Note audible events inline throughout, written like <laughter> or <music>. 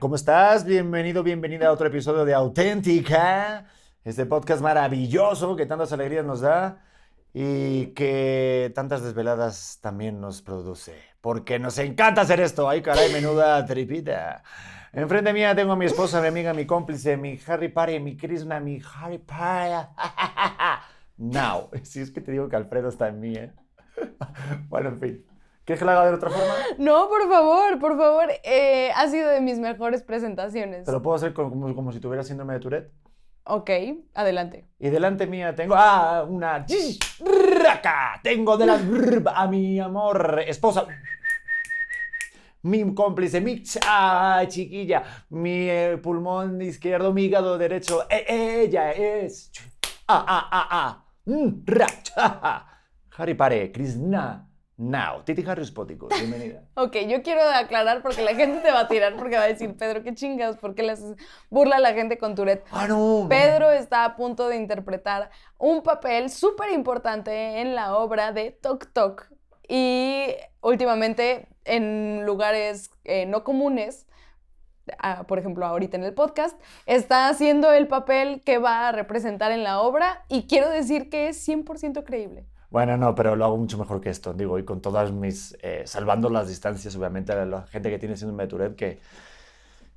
¿cómo estás? Bienvenido, bienvenida a otro episodio de Auténtica, este podcast maravilloso que tantas alegrías nos da y que tantas desveladas también nos produce. Porque nos encanta hacer esto. Ay, caray, menuda tripita. Enfrente mía tengo a mi esposa, mi amiga, mi cómplice, mi Harry Potter, mi Krishna, mi Harry Potter. <laughs> Now. Si es que te digo que Alfredo está en mí, ¿eh? <laughs> Bueno, en fin. ¿Quieres que la haga de otra forma? No, por favor, por favor. Eh, ha sido de mis mejores presentaciones. ¿Te lo puedo hacer como, como, si tuviera síndrome de Tourette? Ok, adelante. Y delante mía tengo ah, una. Tengo delante a mi amor esposa. Mi cómplice, mi ah, chiquilla, mi eh, pulmón izquierdo, mi hígado derecho. E- ella es. Ah, ah, ah, ah. Mm, ra, cha. Harry Pare, Krishna. Now. Titi Harry Spóticos, bienvenida. <laughs> Ok, yo quiero aclarar porque la gente te va a tirar porque va a decir, Pedro, qué chingas, ¿por qué le haces burla a la gente con Tourette? Ah, no. Pedro está a punto de interpretar un papel súper importante en la obra de Tok Tok. Y últimamente en lugares eh, no comunes, ah, por ejemplo ahorita en el podcast, está haciendo el papel que va a representar en la obra y quiero decir que es 100% creíble. Bueno, no, pero lo hago mucho mejor que esto, digo, y con todas mis, eh, salvando las distancias, obviamente, a la gente que tiene síndrome de Tourette, que,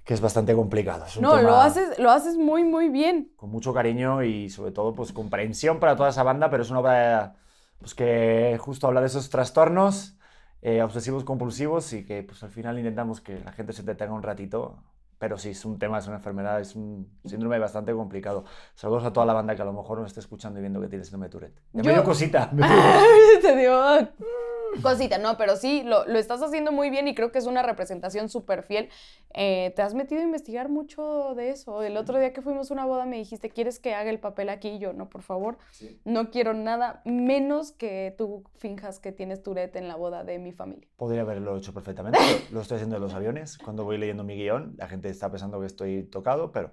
que es bastante complicado. Es un No, lo haces, lo haces muy, muy bien. Con mucho cariño y sobre todo, pues, comprensión para toda esa banda, pero es una obra, pues, que justo habla de esos trastornos eh, obsesivos compulsivos y que, pues, al final intentamos que la gente se detenga un ratito, pero sí, es un tema, es una enfermedad, es un síndrome bastante complicado. Saludos a toda la banda que a lo mejor nos esté escuchando y viendo que tiene síndrome de Tourette. Me dio cosita. <laughs> Te digo, <laughs> cosita, no, pero sí, lo, lo estás haciendo muy bien y creo que es una representación súper fiel. Eh, te has metido a investigar mucho de eso. El otro día que fuimos a una boda me dijiste, ¿quieres que haga el papel aquí? Y yo, no, por favor, Sí. no quiero nada menos que tú finjas que tienes Tourette en la boda de mi familia. Podría haberlo hecho perfectamente. <laughs> Lo estoy haciendo en los aviones. Cuando voy leyendo mi guion, la gente está pensando que estoy tocado, pero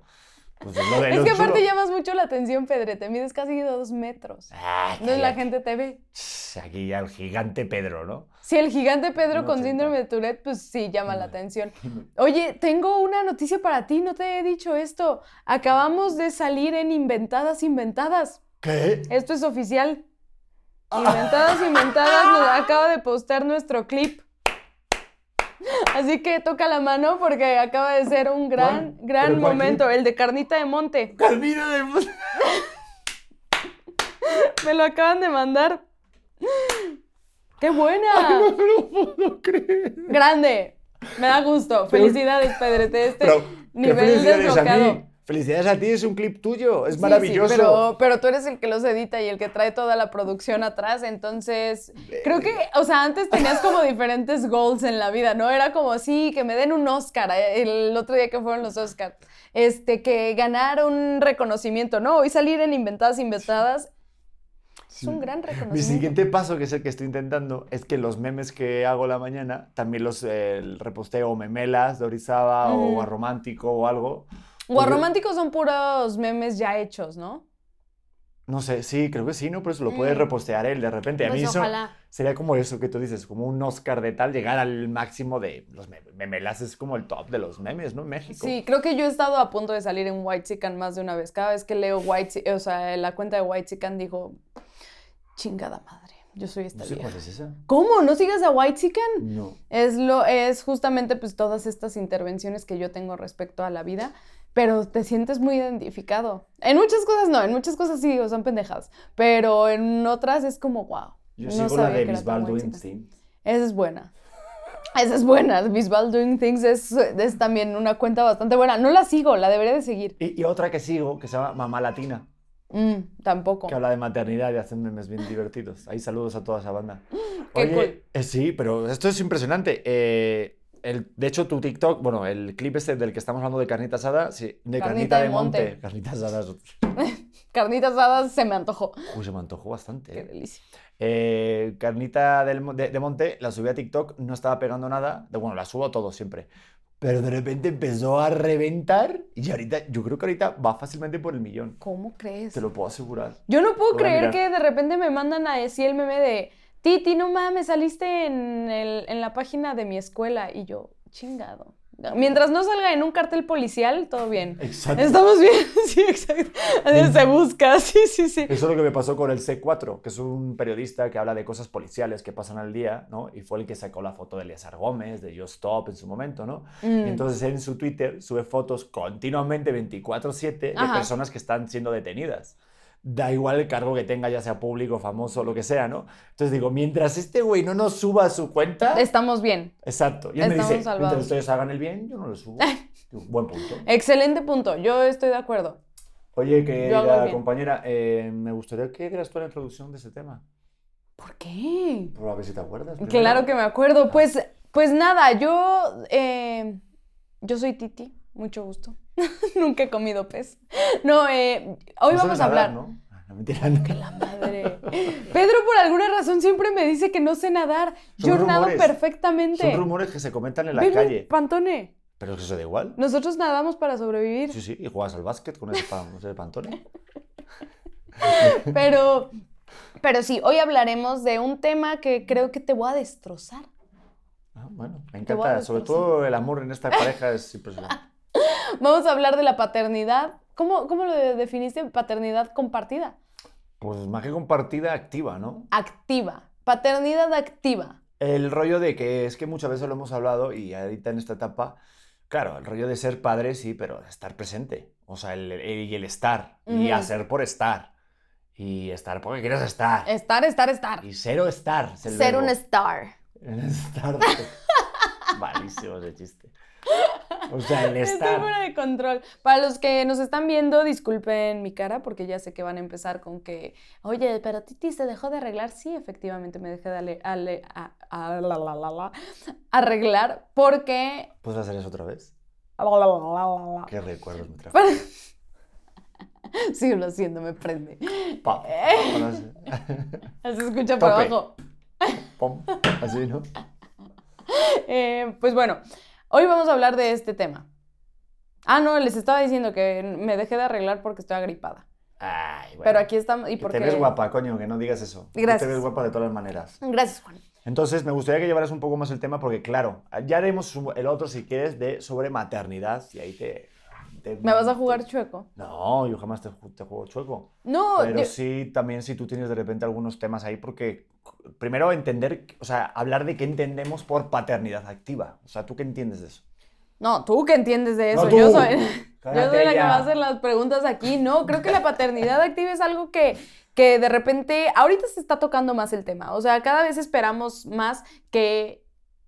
pues es lo de Es lo que aparte chulo. llamas mucho la atención, Pedre, te mides casi dos metros. Ah, Entonces la gente te ve. Aquí ya el gigante Pedro, ¿no? Si el gigante Pedro con 80. síndrome de Tourette, pues sí, llama la atención. Oye, tengo una noticia para ti, no te he dicho esto. Acabamos de salir en Inventadas Inventadas. ¿Qué? Esto es oficial. Inventadas Inventadas nos acaba de postear nuestro clip. Así que toca la mano porque acaba de ser un gran, gran ¿Pero cuál momento, el de Carnita de Monte. Carmina de... <laughs> Me lo acaban de mandar. ¡Qué buena! No lo puedo creer. Grande. Me da gusto. Felicidades, Pedrete. Este Pero, ¿qué nivel desbloqueado. Felicidades a ti, es un clip tuyo, es Sí, sí, maravilloso. pero, pero tú eres el que los edita y el que trae toda la producción atrás, entonces creo que, o sea, antes tenías como diferentes goals en la vida, ¿no? Era como, sí, que me den un Oscar, eh, el otro día que fueron los Oscars, este, que ganar un reconocimiento, ¿no? Hoy salir en Inventadas Inventadas es un gran Mi reconocimiento. siguiente paso, que es el que estoy intentando, es que los memes que hago la mañana también los eh, reposteo o memelas de Orizaba Ujú. o a romántico o algo. O Porque- románticos son puros memes ya hechos, ¿no? No sé, sí, creo que sí, ¿no? Pero eso lo puede Mm. repostear él de repente. A mí Pues eso ojalá. sería como eso que tú dices, como un Oscar de tal, llegar al máximo de los memes. Memelas es como el top de los memes, ¿no? En México. Sí, creo que yo he estado a punto de salir en White Chicken más de una vez. Cada vez que leo White, o sea, la cuenta de White Chicken dijo, chingada madre, yo soy esta No sé vieja. cuál es esa. ¿Cómo? ¿No sigues a White Chicken? No. Es lo, es justamente pues todas estas intervenciones que yo tengo respecto a la vida, pero te sientes muy identificado. En muchas cosas no, en muchas cosas sí, digo, son pendejadas, pero en otras es como, wow. Yo no sigo la de Doing Chicken. Things. Esa es buena. Esa es buena. Bisbal Doing Things es, es también una cuenta bastante buena. No la sigo, la debería de seguir. Y, y otra que sigo, que se llama Mamá Latina, Mm, tampoco. que habla de maternidad y hace memes bien divertidos. Ahí saludos a toda esa banda. <gasps> Oye, eh, sí, pero esto es impresionante. Eh, el, de hecho, tu TikTok, bueno, el clip este del que estamos hablando de carnita asada, sí, de carnita, Carnita de monte. monte. Carnita asada. <laughs> es- Carnitas asadas se me antojó. Uy, se me antojó bastante. Qué eh. delicia. Eh, carnita del de, de monte, la subí a TikTok, no estaba pegando nada. De, bueno, la subo todo siempre. Pero de repente empezó a reventar y ahorita, yo creo que ahorita va fácilmente por el millón. ¿Cómo crees? Te lo puedo asegurar. Yo no puedo Voy creer que de repente me mandan a decir el meme de Titi, no mames, saliste en, el- en la página de mi escuela. Y yo, chingado. Mientras no salga en un cartel policial, todo bien. Exacto. Estamos bien, <laughs> sí, exacto. Se busca, sí, sí, sí. Eso es lo que me pasó con el C4, que es un periodista que habla de cosas policiales que pasan al día, ¿no? Y fue el que sacó la foto de Eleazar Gómez, de Just Stop en su momento, ¿no? Mm. Y entonces él en su Twitter sube fotos continuamente 24/7 de Ajá. personas que están siendo detenidas. Da igual el cargo que tenga, ya sea público, famoso, lo que sea, ¿no? Entonces digo, mientras este güey no nos suba a su cuenta... Estamos bien. Exacto. Y él me Estamos dice, salvados. mientras ustedes hagan el bien, yo no lo subo. <laughs> Buen punto. Excelente punto. Yo estoy de acuerdo. Oye, querida compañera, eh, me gustaría que dieras tú la introducción de este tema. ¿Por qué? Por a ver si te acuerdas. primero. Claro que me acuerdo. Pues, pues nada, yo, eh, yo soy Titi, mucho gusto. <laughs> Nunca he comido pez. No, eh, hoy No vamos a hablar. nadar, ¿no? Ah, no, mentira, no. La madre. Pedro por alguna razón siempre me dice que no sé nadar. Son Yo nado perfectamente. Son rumores que se comentan en la Ven, calle. Pantone. Pero eso se da igual. Nosotros nadamos para sobrevivir. Sí, sí, y juegas al básquet con ese, pan, ese pantone. <laughs> Pero, pero sí, hoy hablaremos de un tema que creo que te voy a destrozar. Ah, bueno, me encanta. Sobre todo el amor en esta pareja es impresionante. <laughs> Vamos a hablar de la paternidad. ¿Cómo, cómo lo definiste? Paternidad compartida. Pues más que compartida, activa, ¿no? Activa. Paternidad activa. El rollo de que es que muchas veces lo hemos hablado y ahorita en esta etapa, claro, el rollo de ser padre, sí, pero estar presente. O sea, el, el- y el estar. Y hacer por estar. Y estar porque quieres estar. Estar, estar, estar. Y cero estar. es Ser verbo. un star. <laughs> El estar. Malísimo ese chiste. O sea, el Estoy estar. fuera de control. Para los que nos están viendo, disculpen mi cara porque ya sé que van a empezar con que, oye, pero Titi se dejó de arreglar. Sí, efectivamente me dejé de arreglar porque... ¿Puedes hacer eso otra vez? Qué recuerdos me trajo. <laughs> Sí, lo siento, me prende. Pa. <laughs> Se escucha por abajo. Así, ¿no? <laughs> Eh, pues bueno, hoy vamos a hablar de este tema. Ah, no, les estaba diciendo que me dejé de arreglar porque estoy agripada. Ay, bueno. Pero aquí estamos y Que porque... Te ves guapa, coño, que no digas eso. Gracias. Te ves guapa de todas las maneras. Gracias, Juan. Entonces, me gustaría que llevaras un poco más el tema porque, claro, ya haremos el otro, si quieres, de sobre maternidad y ahí te... te- ¿Me vas a te- jugar chueco? No, yo jamás te, ju- te juego chueco. No, Pero yo- sí, también si tú tienes de repente algunos temas ahí, porque primero entender, o sea, hablar de qué entendemos por paternidad activa. O sea, ¿tú qué entiendes de eso? no, tú qué entiendes de eso. No, yo soy, <laughs> yo soy Cállate la que va a hacer las preguntas aquí. No, creo que la paternidad activa es algo que, que de repente, ahorita se está tocando más el tema. O sea, cada vez esperamos más que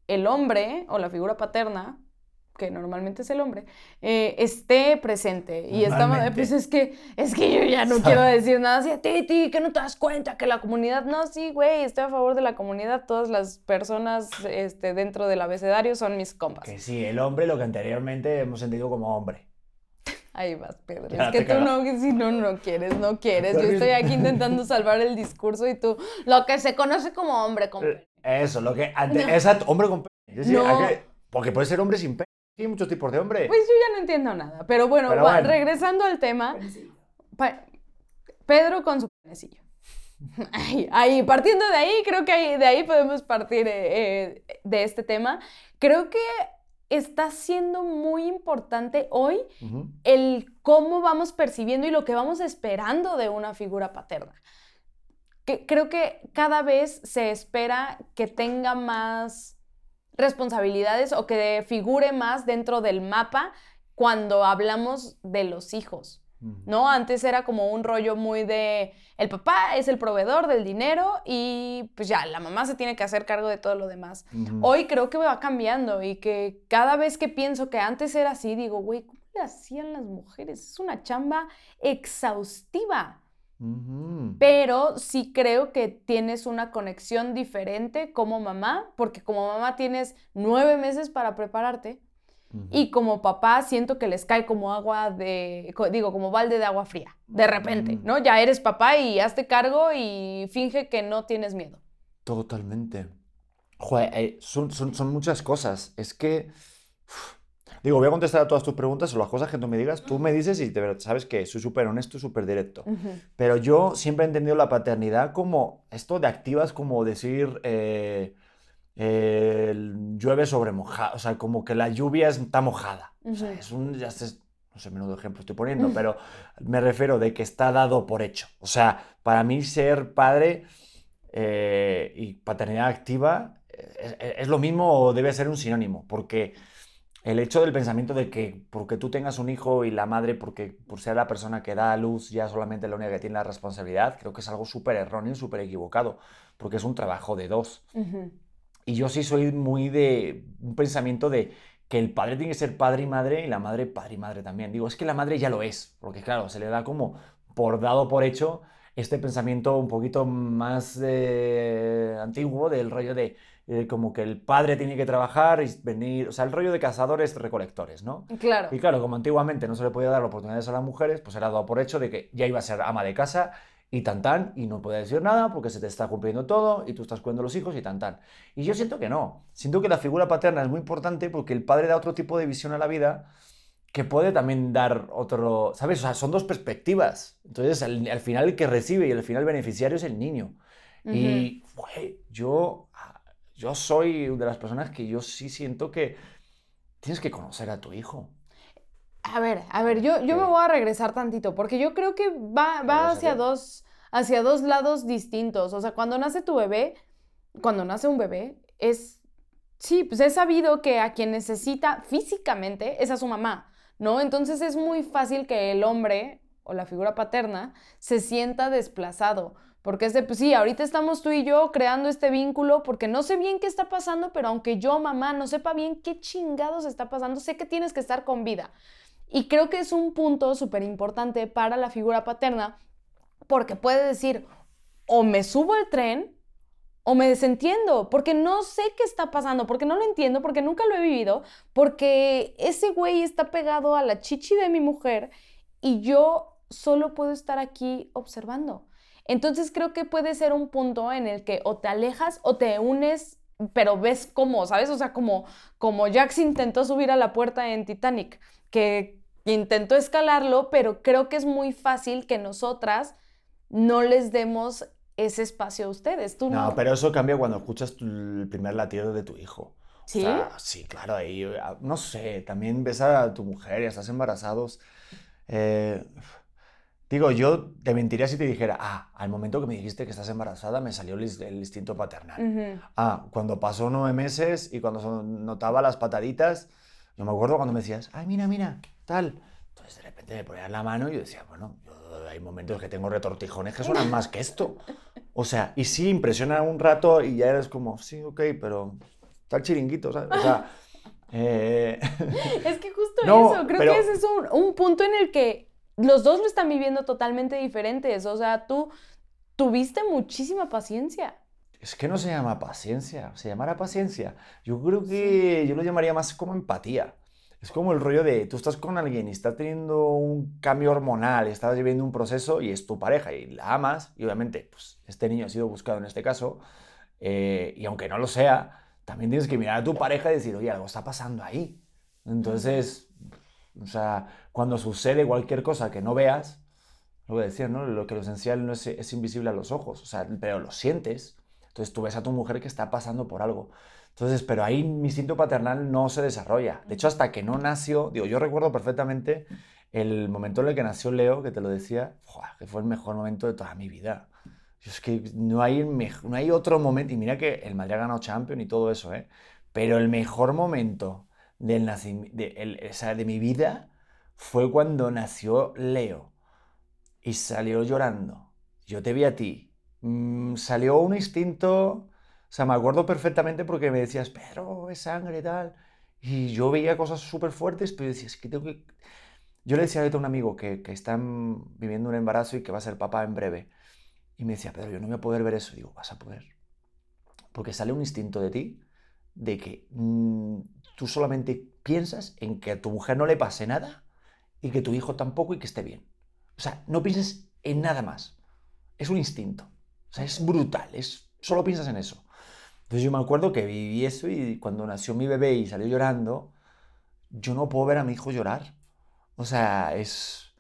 el hombre o la figura paterna, que normalmente es el hombre, eh, esté presente. Y estamos, pues es que, es que yo ya no <laughs> quiero decir nada así, Titi, que no te das cuenta que la comunidad, no, sí, güey, estoy a favor de la comunidad, todas las personas este, dentro del abecedario son mis compas. Que sí, el hombre, lo que anteriormente hemos entendido como hombre. Ahí vas, Pedro. Ya es que tú no, si no, no quieres, no quieres. Yo estoy aquí intentando salvar el discurso y tú, lo que se conoce como hombre, compa. Eso, lo que No. exacto, hombre con No. que- porque puede ser hombre sin pene. Hay muchos tipos de hombre. Pues yo ya no entiendo nada. Pero bueno, Pero va- bueno. regresando al tema, Pedro con su penecillo. Ahí, <laughs> ahí, partiendo de ahí, creo que ahí- de ahí podemos partir eh, eh, de este tema. Creo que está siendo muy importante hoy el cómo vamos percibiendo y lo que vamos esperando de una figura paterna. Que creo que cada vez se espera que tenga más responsabilidades o que figure más dentro del mapa cuando hablamos de los hijos. ¿no? Antes era como un rollo muy de el papá es el proveedor del dinero y pues ya, la mamá se tiene que hacer cargo de todo lo demás. Hoy creo que va cambiando y que cada vez que pienso que antes era así, digo, güey, ¿cómo le hacían las mujeres? Es una chamba exhaustiva. Pero sí creo que tienes una conexión diferente como mamá, porque como mamá tienes nueve meses para prepararte y como papá siento que les cae como agua de, digo, como balde de agua fría, de repente. ¿no? Ya eres papá y hazte cargo y finge que no tienes miedo. Totalmente. Joder, eh, son, son, son muchas cosas. Es que. uf. Digo, voy a contestar a todas tus preguntas o las cosas que tú me digas. Tú me dices y sabes que soy súper honesto, súper directo. Pero yo siempre he entendido la paternidad como esto de activas, como decir. eh, eh, llueve sobre mojado, o sea, como que la lluvia está mojada. O sea, Ujú. es un, ya sé, no sé, menudo ejemplo estoy poniendo, pero me refiero de que está dado por hecho. O sea, para mí ser padre eh, y paternidad activa eh, es, es lo mismo o debe ser un sinónimo, porque el hecho del pensamiento de que porque tú tengas un hijo y la madre, porque por ser la persona que da a luz, ya solamente la única que tiene la responsabilidad, creo que es algo súper erróneo y súper equivocado, porque es un trabajo de dos. Y yo sí soy muy de un pensamiento de que el padre tiene que ser padre y madre y la madre padre y madre también. Digo, es que la madre ya lo es, porque claro, se le da como por dado por hecho este pensamiento un poquito más eh, antiguo del rollo de eh, como que el padre tiene que trabajar y venir, o sea, el rollo de cazadores recolectores, ¿no? Claro. Y claro, como antiguamente no se le podía dar oportunidades a las mujeres, pues era dado por hecho de que ya iba a ser ama de casa y tan tan, y no puede decir nada porque se te está cumpliendo todo y tú estás cuidando a los hijos y tan tan. Y yo siento que no. Siento que la figura paterna es muy importante porque el padre da otro tipo de visión a la vida que puede también dar otro, ¿sabes? O sea, son dos perspectivas. Entonces, al, al final el que recibe y al final el beneficiario es el niño. Y, güey, yo, yo soy de las personas que yo sí siento que tienes que conocer a tu hijo. A ver, a ver, yo, yo me voy a regresar tantito, porque yo creo que va, va ¿Regresa hacia dos, hacia dos lados distintos. O sea, cuando nace tu bebé, cuando nace un bebé, es, sí, pues es sabido que a quien necesita físicamente es a su mamá, ¿no? Entonces es muy fácil que el hombre o la figura paterna se sienta desplazado. Porque es de, pues sí, ahorita estamos tú y yo creando este vínculo porque no sé bien qué está pasando, pero aunque yo, mamá, no sepa bien qué chingados está pasando, sé que tienes que estar con vida. Y creo que es un punto súper importante para la figura paterna porque puede decir, o me subo al tren o me desentiendo, porque no sé qué está pasando, porque no lo entiendo, porque nunca lo he vivido, porque ese güey está pegado a la chichi de mi mujer y yo solo puedo estar aquí observando. Entonces creo que puede ser un punto en el que o te alejas o te unes, pero ves cómo, ¿sabes? O sea, como, como Jax intentó subir a la puerta en Titanic, que intentó escalarlo, pero creo que es muy fácil que nosotras no les demos ese espacio a ustedes. Tú no. No, pero eso cambia cuando escuchas tu- el primer latido de tu hijo. ¿Sí? O sea, sí, claro, ahí, ah, no sé, también ves a tu mujer y estás embarazados. eh, digo, yo te mentiría si te dijera, ah, al momento que me dijiste que estás embarazada me salió el, ins- el instinto paternal. Ujú. Ah, cuando pasó nueve meses y cuando notaba las pataditas, yo me acuerdo cuando me decías, ay, mira, mira, tal. Entonces de repente me ponías la mano y yo decía, bueno, yo- hay momentos que tengo retortijones que suenan más que esto. O sea, y sí, impresiona un rato y ya eres como, sí, ok, pero está el chiringuito, ¿sabes? O sea, <laughs> eh, Es que justo <laughs> No, eso, creo pero- que ese es un, un punto en el que los dos lo están viviendo totalmente diferentes. O sea, tú tuviste muchísima paciencia. es que no se llama paciencia, se llamará paciencia. Yo creo que yo lo llamaría más como empatía. Es como el rollo de tú estás con alguien y está teniendo un cambio hormonal, estás viviendo un proceso y es tu pareja y la amas, y obviamente pues, este niño ha sido buscado en este caso, eh, y aunque no lo sea, también tienes que mirar a tu pareja y decir, oye, algo está pasando ahí. Entonces, o sea, cuando sucede cualquier cosa que no veas, lo voy a ¿no? Lo que lo esencial no es, es invisible a los ojos, o sea, pero lo sientes. Entonces tú ves a tu mujer que está pasando por algo. Entonces, pero ahí mi instinto paternal no se desarrolla. De hecho, hasta que no nació, digo, yo recuerdo perfectamente el momento en el que nació Leo, que te lo decía, que fue el mejor momento de toda mi vida. Es que no hay, no hay otro momento, y mira que el Madrid ha ganado Champions y todo eso, ¿eh? Pero el mejor momento del de, el- o de mi vida fue cuando nació Leo y salió llorando. Yo te vi a ti. Mm, salió un instinto, o sea, me acuerdo perfectamente porque me decías, pero es sangre y tal. Y yo veía cosas súper fuertes, pero decías, que tengo que... Yo le decía a un amigo que, que está en- viviendo un embarazo y que va a ser papá en breve. Y me decía, Pedro, yo no voy a poder ver eso. Digo, vas a poder. Porque sale un instinto de ti de que mm, tú solamente piensas en que a tu mujer no le pase nada y que tu hijo tampoco y que esté bien. O sea, no pienses en nada más. Es un instinto. O sea, es brutal. Es, solo piensas en eso. Entonces yo me acuerdo que viví eso y cuando nació mi bebé y salió llorando, yo no puedo ver a mi hijo llorar. O sea, es...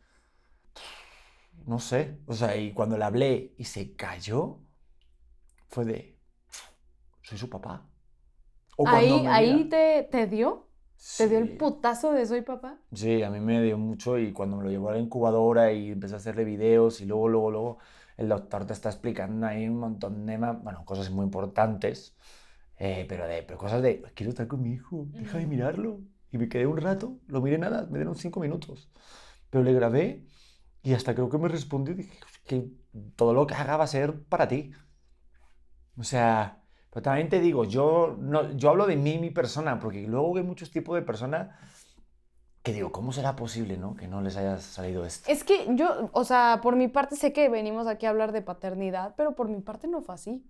No sé. O sea, y cuando le hablé y se cayó, fue de... Soy su papá. O ¿Ahí, me ahí te, te dio? ¿Te dio el Sí. putazo de soy papá? Sí, a mí me dio mucho y cuando me lo llevó a la incubadora y empecé a hacerle videos y luego, luego, luego el doctor te está explicando ahí un montón de, bueno, cosas muy importantes, eh, pero, de, pero cosas de, quiero estar con mi hijo, deja de mirarlo. Y me quedé un rato, lo miré nada, me dieron cinco minutos, pero le grabé y hasta creo que me respondió, dije que todo lo que haga va a ser para ti. O sea, pero también te digo, yo, no, yo hablo de mí, mi persona, porque luego hay muchos tipos de personas que digo, ¿cómo será posible, no? Que no les haya salido esto. Es que yo, o sea, por mi parte sé que venimos aquí a hablar de paternidad, pero por mi parte no fue así.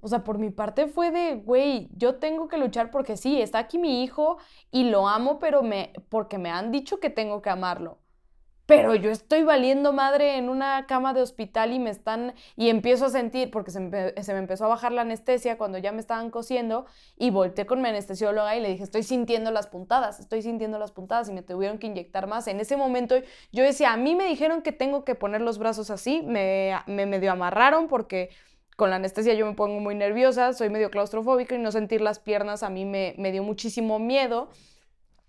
O sea, por mi parte fue de, güey, yo tengo que luchar porque sí, está aquí mi hijo y lo amo, pero me, porque me han dicho que tengo que amarlo. Pero yo estoy valiendo madre en una cama de hospital y me están, y empiezo a sentir, porque se me, se me empezó a bajar la anestesia cuando ya me estaban cosiendo, y volteé con mi anestesióloga y le dije, estoy sintiendo las puntadas, estoy sintiendo las puntadas y me tuvieron que inyectar más. En ese momento yo decía, a mí me dijeron que tengo que poner los brazos así, me, me medio amarraron porque con la anestesia yo me pongo muy nerviosa, soy medio claustrofóbica y no sentir las piernas a mí me, me dio muchísimo miedo.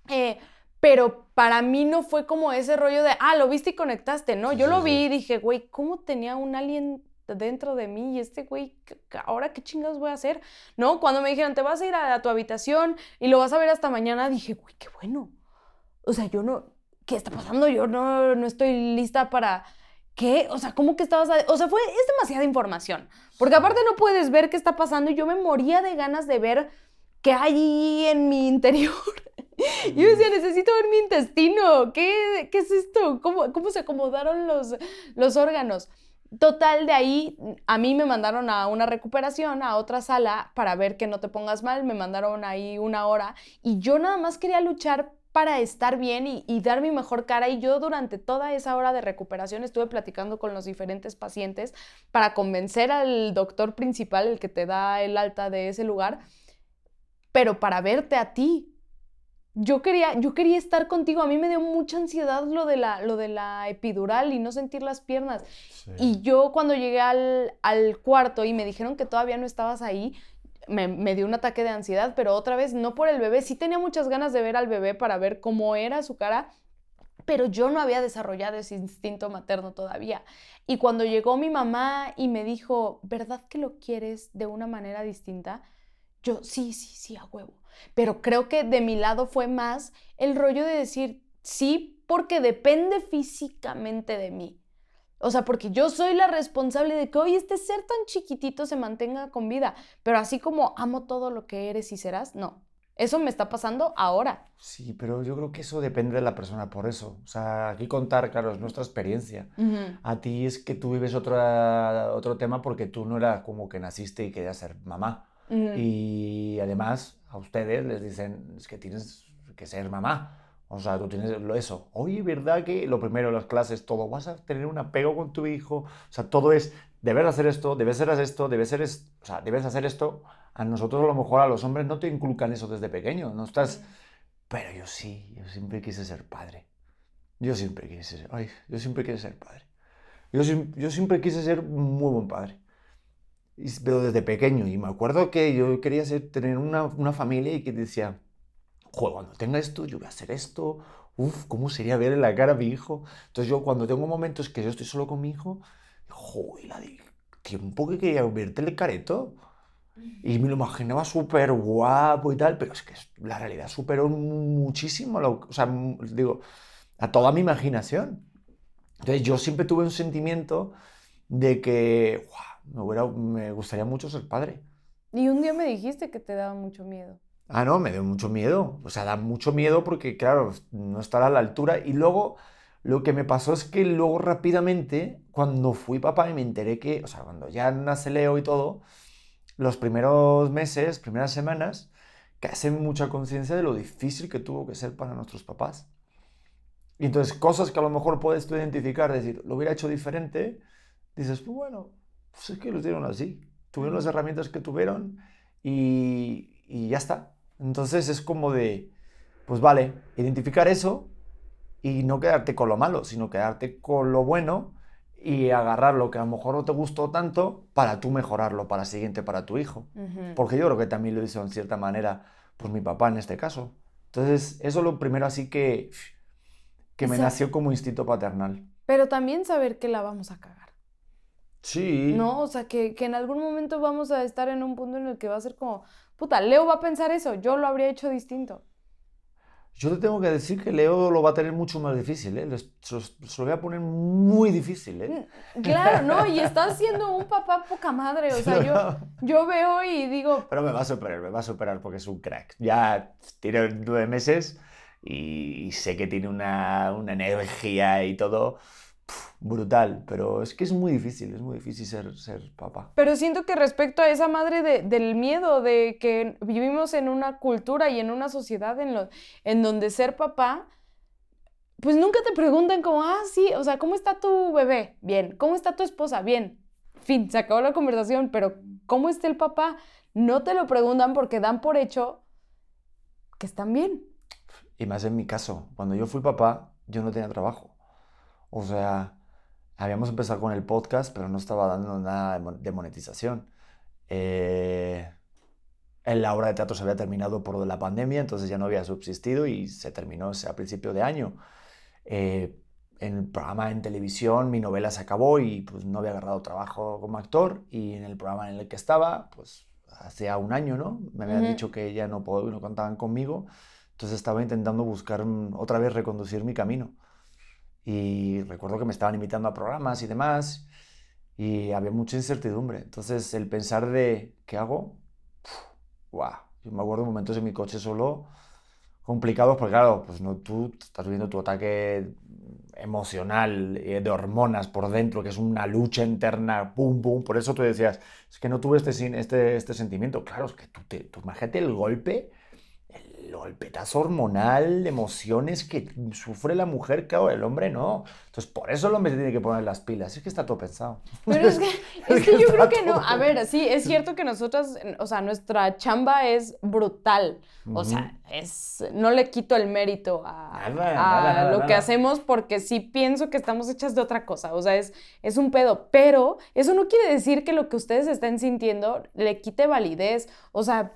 Eh, pero para mí no fue como ese rollo de, ah, lo viste y conectaste, ¿no? Sí, Yo sí, lo sí. vi y dije, güey, ¿cómo tenía un alien dentro de mí y este güey, ¿qué- qué- ahora qué chingados voy a hacer? ¿No? Cuando me dijeron, te vas a ir a, a tu habitación y lo vas a ver hasta mañana, dije, güey, qué bueno. O sea, yo no, ¿qué está pasando? Yo no, no estoy lista para... ¿Qué? O sea, ¿cómo que estabas? a- O sea, fue, es demasiada información. Porque aparte no puedes ver qué está pasando y yo me moría de ganas de ver qué hay en mi interior. <laughs> Yo decía, necesito ver mi intestino. ¿Qué, qué es esto? ¿Cómo, cómo se acomodaron los, los órganos? Total, de ahí a mí me mandaron a una recuperación, a otra sala, para ver que no te pongas mal. Me mandaron ahí una hora y yo nada más quería luchar para estar bien y, y dar mi mejor cara. Y yo durante toda esa hora de recuperación estuve platicando con los diferentes pacientes para convencer al doctor principal, el que te da el alta de ese lugar, pero para verte a ti. Yo quería, yo quería estar contigo. A mí me dio mucha ansiedad lo de la, lo de la epidural y no sentir las piernas. Sí. Y yo cuando llegué al, al cuarto y me dijeron que todavía no estabas ahí, me, me dio un ataque de ansiedad, pero otra vez no por el bebé. Sí tenía muchas ganas de ver al bebé para ver cómo era su cara, pero yo no había desarrollado ese instinto materno todavía. Y cuando llegó mi mamá y me dijo, ¿verdad que lo quieres de una manera distinta? Yo, sí, sí, sí, a huevo. Pero creo que de mi lado fue más el rollo de decir, sí, porque depende físicamente de mí. O sea, porque yo soy la responsable de que hoy este ser tan chiquitito se mantenga con vida. Pero así como amo todo lo que eres y serás, no. Eso me está pasando ahora. Sí, pero yo creo que eso depende de la persona, por eso. O sea, aquí contar, claro, es nuestra experiencia. A ti es que tú vives otra, otro tema porque tú no era como que naciste y querías ser mamá. Ujú. Y además a ustedes les dicen es que tienes que ser mamá. O sea, tú tienes lo- eso. Oye, ¿verdad que lo primero, las clases, todo, vas a tener un apego con tu hijo? O sea, todo es, debes hacer esto, debes hacer esto, debes hacer esto, o sea, debes hacer esto. A nosotros a lo mejor a los hombres no te inculcan eso desde pequeño, no estás... Pero yo sí, yo siempre quise ser padre. Yo siempre quise ser, ay, yo siempre quise ser padre. Yo, yo siempre quise ser muy buen padre. Pero desde pequeño. Y me acuerdo que yo quería ser, tener una, una familia y que decía, joder, cuando tenga esto, yo voy a hacer esto. Uf, ¿cómo sería ver en la cara a mi hijo? Entonces yo cuando tengo momentos que yo estoy solo con mi hijo, joder, la de tiempo que quería verte el careto. Y me lo imaginaba súper guapo y tal, pero es que la realidad superó muchísimo, lo, o sea, digo, a toda mi imaginación. Entonces yo siempre tuve un sentimiento de que "Guau, me, hubiera- me gustaría mucho ser padre. Y un día me dijiste que te daba mucho miedo. Ah, no, me dio mucho miedo. O sea, da mucho miedo porque, claro, no estar a la altura. Y luego, lo que me pasó es que luego rápidamente, cuando fui papá y me enteré que, o sea, cuando ya nace Leo y todo, los primeros meses, primeras semanas, que hacen mucha conciencia de lo difícil que tuvo que ser para nuestros papás. Y entonces, cosas que a lo mejor puedes tú identificar, decir, lo hubiera hecho diferente, dices, pues bueno, pues es que lo hicieron así. Tuvieron las herramientas que tuvieron y, y ya está. Entonces es como de, pues vale, identificar eso y no quedarte con lo malo, sino quedarte con lo bueno y agarrar lo que a lo mejor no te gustó tanto para tú mejorarlo para siguiente para tu hijo. Porque yo creo que también lo hizo en cierta manera, pues mi papá en este caso. Entonces, eso es lo primero así que, que me nació como instinto paternal. Pero también saber que la vamos a cagar. Sí. No, o sea, que, que en algún momento vamos a estar en un punto en el que va a ser como, puta, Leo va a pensar eso, yo lo habría hecho distinto. Yo te tengo que decir que Leo lo va a tener mucho más difícil, ¿eh? Se lo voy a poner muy difícil, ¿eh? Mm, claro, no, y estás siendo un papá poca madre, o sea, yo, <laughs> yo veo y digo... Pero me va a superar, me va a superar porque es un crack. Ya tiene nueve meses y sé que tiene una, una energía y todo brutal, pero es que es muy difícil, es muy difícil ser, ser papá. Pero siento que respecto a esa madre del miedo, de que vivimos en una cultura y en una sociedad en, lo, en donde ser papá, pues nunca te preguntan como, ah, sí, o sea, ¿cómo está tu bebé? Bien, ¿cómo está tu esposa? Bien. Fin, se acabó la conversación, pero ¿cómo está el papá? No te lo preguntan porque dan por hecho que están bien. Y más en mi caso, cuando yo fui papá, yo no tenía trabajo. O sea, habíamos empezado con el podcast, pero no estaba dando nada de monetización. Eh, la obra de teatro se había terminado por la pandemia, entonces ya no había subsistido y se terminó a principio de año. Eh, en el programa en televisión mi novela se acabó y pues no había agarrado trabajo como actor y en el programa en el que estaba, pues hacía un año, ¿no? Me habían dicho que ya no, no contaban conmigo, entonces estaba intentando buscar otra vez reconducir mi camino. Y recuerdo que me estaban invitando a programas y demás, y había mucha incertidumbre. Entonces, el pensar de, ¿qué hago? ¡Guau! Yo me acuerdo momentos en mi coche solo complicados, porque claro, pues no, tú estás viviendo tu ataque emocional, eh, de hormonas por dentro, que es una lucha interna, pum, pum. Por eso tú decías, es que no tuve este, este, este sentimiento. Claro, es que tú, te, tú imagínate el golpe el petazo hormonal, de emociones que sufre la mujer, claro, el hombre no. Entonces, por eso el hombre tiene que poner las pilas. Es que está todo pensado. Pero es que, <laughs> es que yo creo que no. A ver, sí, es cierto que nosotros, o sea, nuestra chamba es brutal. O sea, es, no le quito el mérito a, lo que hacemos porque sí pienso que estamos hechas de otra cosa. O sea, es, es un pedo. Pero eso no quiere decir que lo que ustedes estén sintiendo le quite validez. O sea,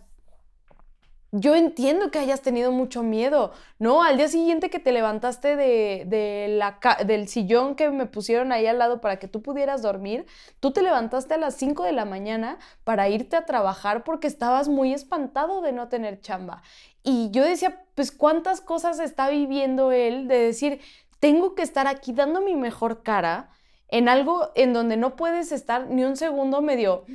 yo entiendo que hayas tenido mucho miedo, ¿no? Al día siguiente que te levantaste de, del sillón que me pusieron ahí al lado para que tú pudieras dormir, tú te levantaste a las 5 de la mañana para irte a trabajar porque estabas muy espantado de no tener chamba. Y yo decía, pues cuántas cosas está viviendo él de decir, tengo que estar aquí dando mi mejor cara en algo en donde no puedes estar ni un segundo medio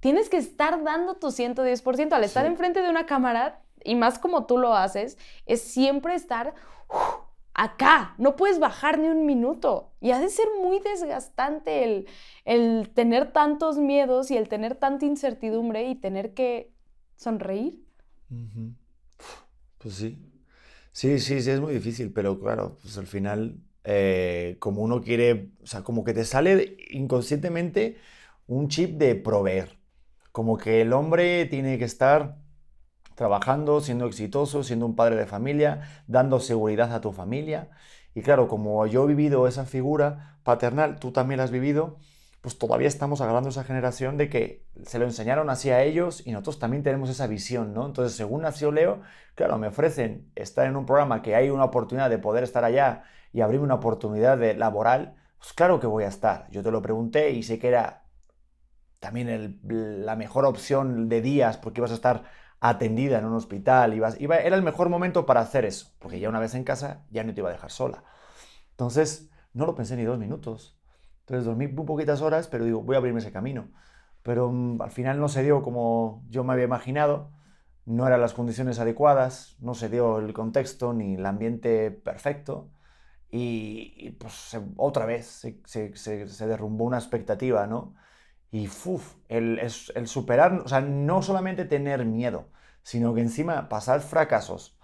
tienes que estar dando tu 110%. Al estar enfrente de una cámara, y más como tú lo haces, es siempre estar acá. No puedes bajar ni un minuto. Y ha de ser muy desgastante el, el tener tantos miedos y el tener tanta incertidumbre y tener que sonreír. Pues sí. Sí, sí, sí, es muy difícil, pero claro, pues al final, eh, como uno quiere, o sea, como que te sale inconscientemente un chip de proveer como que el hombre tiene que estar trabajando, siendo exitoso, siendo un padre de familia, dando seguridad a tu familia. Y claro, como yo he vivido esa figura paternal, tú también la has vivido, pues todavía estamos agarrando esa generación de que se lo enseñaron así a ellos y nosotros también tenemos esa visión, ¿no? Entonces, según nació Leo, claro, me ofrecen estar en un programa que hay una oportunidad de poder estar allá y abrirme una oportunidad de laboral, pues claro que voy a estar. Yo te lo pregunté y sé que era también la mejor opción de días porque ibas a estar atendida en un hospital, ibas, iba, era el mejor momento para hacer eso, porque ya una vez en casa ya no te iba a dejar sola. Entonces, no lo pensé ni dos minutos. Entonces dormí muy poquitas horas, pero digo, voy a abrirme ese camino. Pero mm, al final no se dio como yo me había imaginado, no eran las condiciones adecuadas, no se dio el contexto ni el ambiente perfecto. Y, pues otra vez se derrumbó una expectativa, ¿no? Y uf, el, el, superar, o sea, no solamente tener miedo, sino que encima pasar fracasos,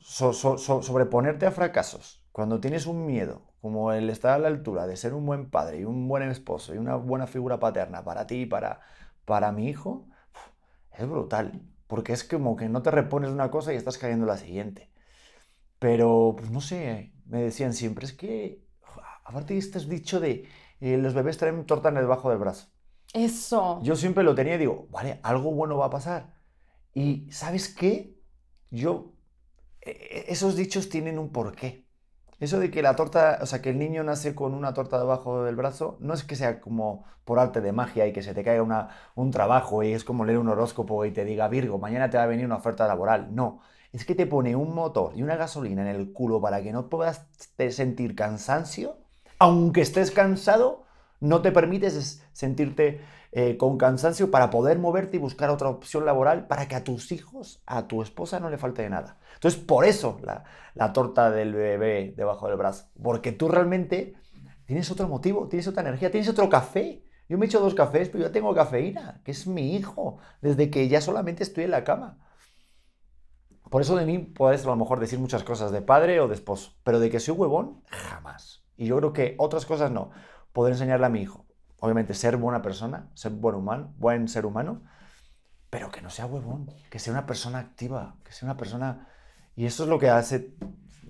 sobreponerte a fracasos, cuando tienes un miedo, como el estar a la altura de ser un buen padre y un buen esposo y una buena figura paterna para ti y para, para mi hijo, es brutal, porque es como que no te repones una cosa y estás cayendo la siguiente. Pero, pues no sé, me decían siempre, es que Aparte, este has dicho de eh, los bebés traen torta en el bajo del brazo. Eso. Yo siempre lo tenía y digo, vale, algo bueno va a pasar. Y ¿sabes qué? Yo, e, e, esos dichos tienen un porqué. Eso de que la torta, o sea, que el niño nace con una torta debajo del brazo, no es que sea como por arte de magia y que se te caiga una, un trabajo y es como leer un horóscopo y te diga, Virgo, mañana te va a venir una oferta laboral. No, es que te pone un motor y una gasolina en el culo para que no puedas sentir cansancio, aunque estés cansado, no te permites sentirte eh, con cansancio para poder moverte y buscar otra opción laboral para que a tus hijos, a tu esposa no le falte de nada. Entonces, por eso la, la torta del bebé debajo del brazo, porque tú realmente tienes otro motivo, tienes otra energía, tienes otro café. Yo me he hecho dos cafés, pero yo tengo cafeína, que es mi hijo, desde que ya solamente estoy en la cama. Por eso de mí puedes a lo mejor decir muchas cosas de padre o de esposo, pero de que soy huevón, jamás. Y yo creo que otras cosas no. Poder enseñarle a mi hijo, obviamente ser buena persona, ser buen humano, buen ser humano, pero que no sea huevón, que sea una persona activa, que sea una persona... Y eso es lo que hace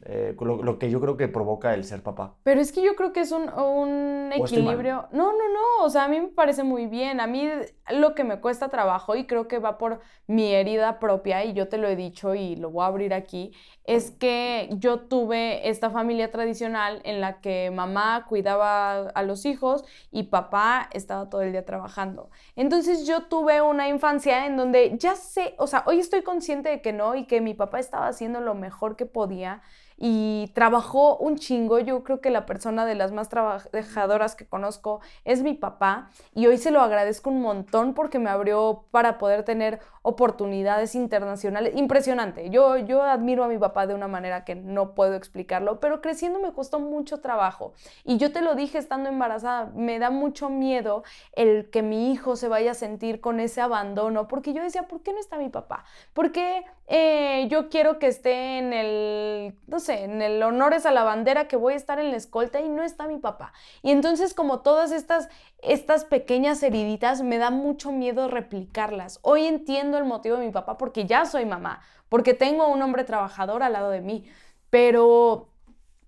eh, lo, que yo creo que provoca el ser papá. Pero es que yo creo que es un, un equilibrio. No, no, no. O sea, a mí me parece muy bien. A mí lo que me cuesta trabajo, y creo que va por mi herida propia, y yo te lo he dicho y lo voy a abrir aquí, es que yo tuve esta familia tradicional en la que mamá cuidaba a los hijos y papá estaba todo el día trabajando. Entonces yo tuve una infancia en donde ya sé, o sea, hoy estoy consciente de que no y que mi papá estaba haciendo lo mejor que podía y trabajó un chingo. Yo creo que la persona de las más trabajadoras que conozco es mi papá y hoy se lo agradezco un montón porque me abrió para poder tener oportunidades internacionales. Impresionante. Yo, yo admiro a mi papá de una manera que no puedo explicarlo, pero creciendo me costó mucho trabajo. Y yo te lo dije estando embarazada, me da mucho miedo el que mi hijo se vaya a sentir con ese abandono, porque yo decía, ¿por qué no está mi papá? ¿Por qué eh, yo quiero que esté en el, en el honores a la bandera, que voy a estar en la escolta y no está mi papá? Y entonces como todas estas, estas pequeñas heriditas, me da mucho miedo replicarlas. Hoy entiendo el motivo de mi papá porque ya soy mamá, porque tengo un hombre trabajador al lado de mí. Pero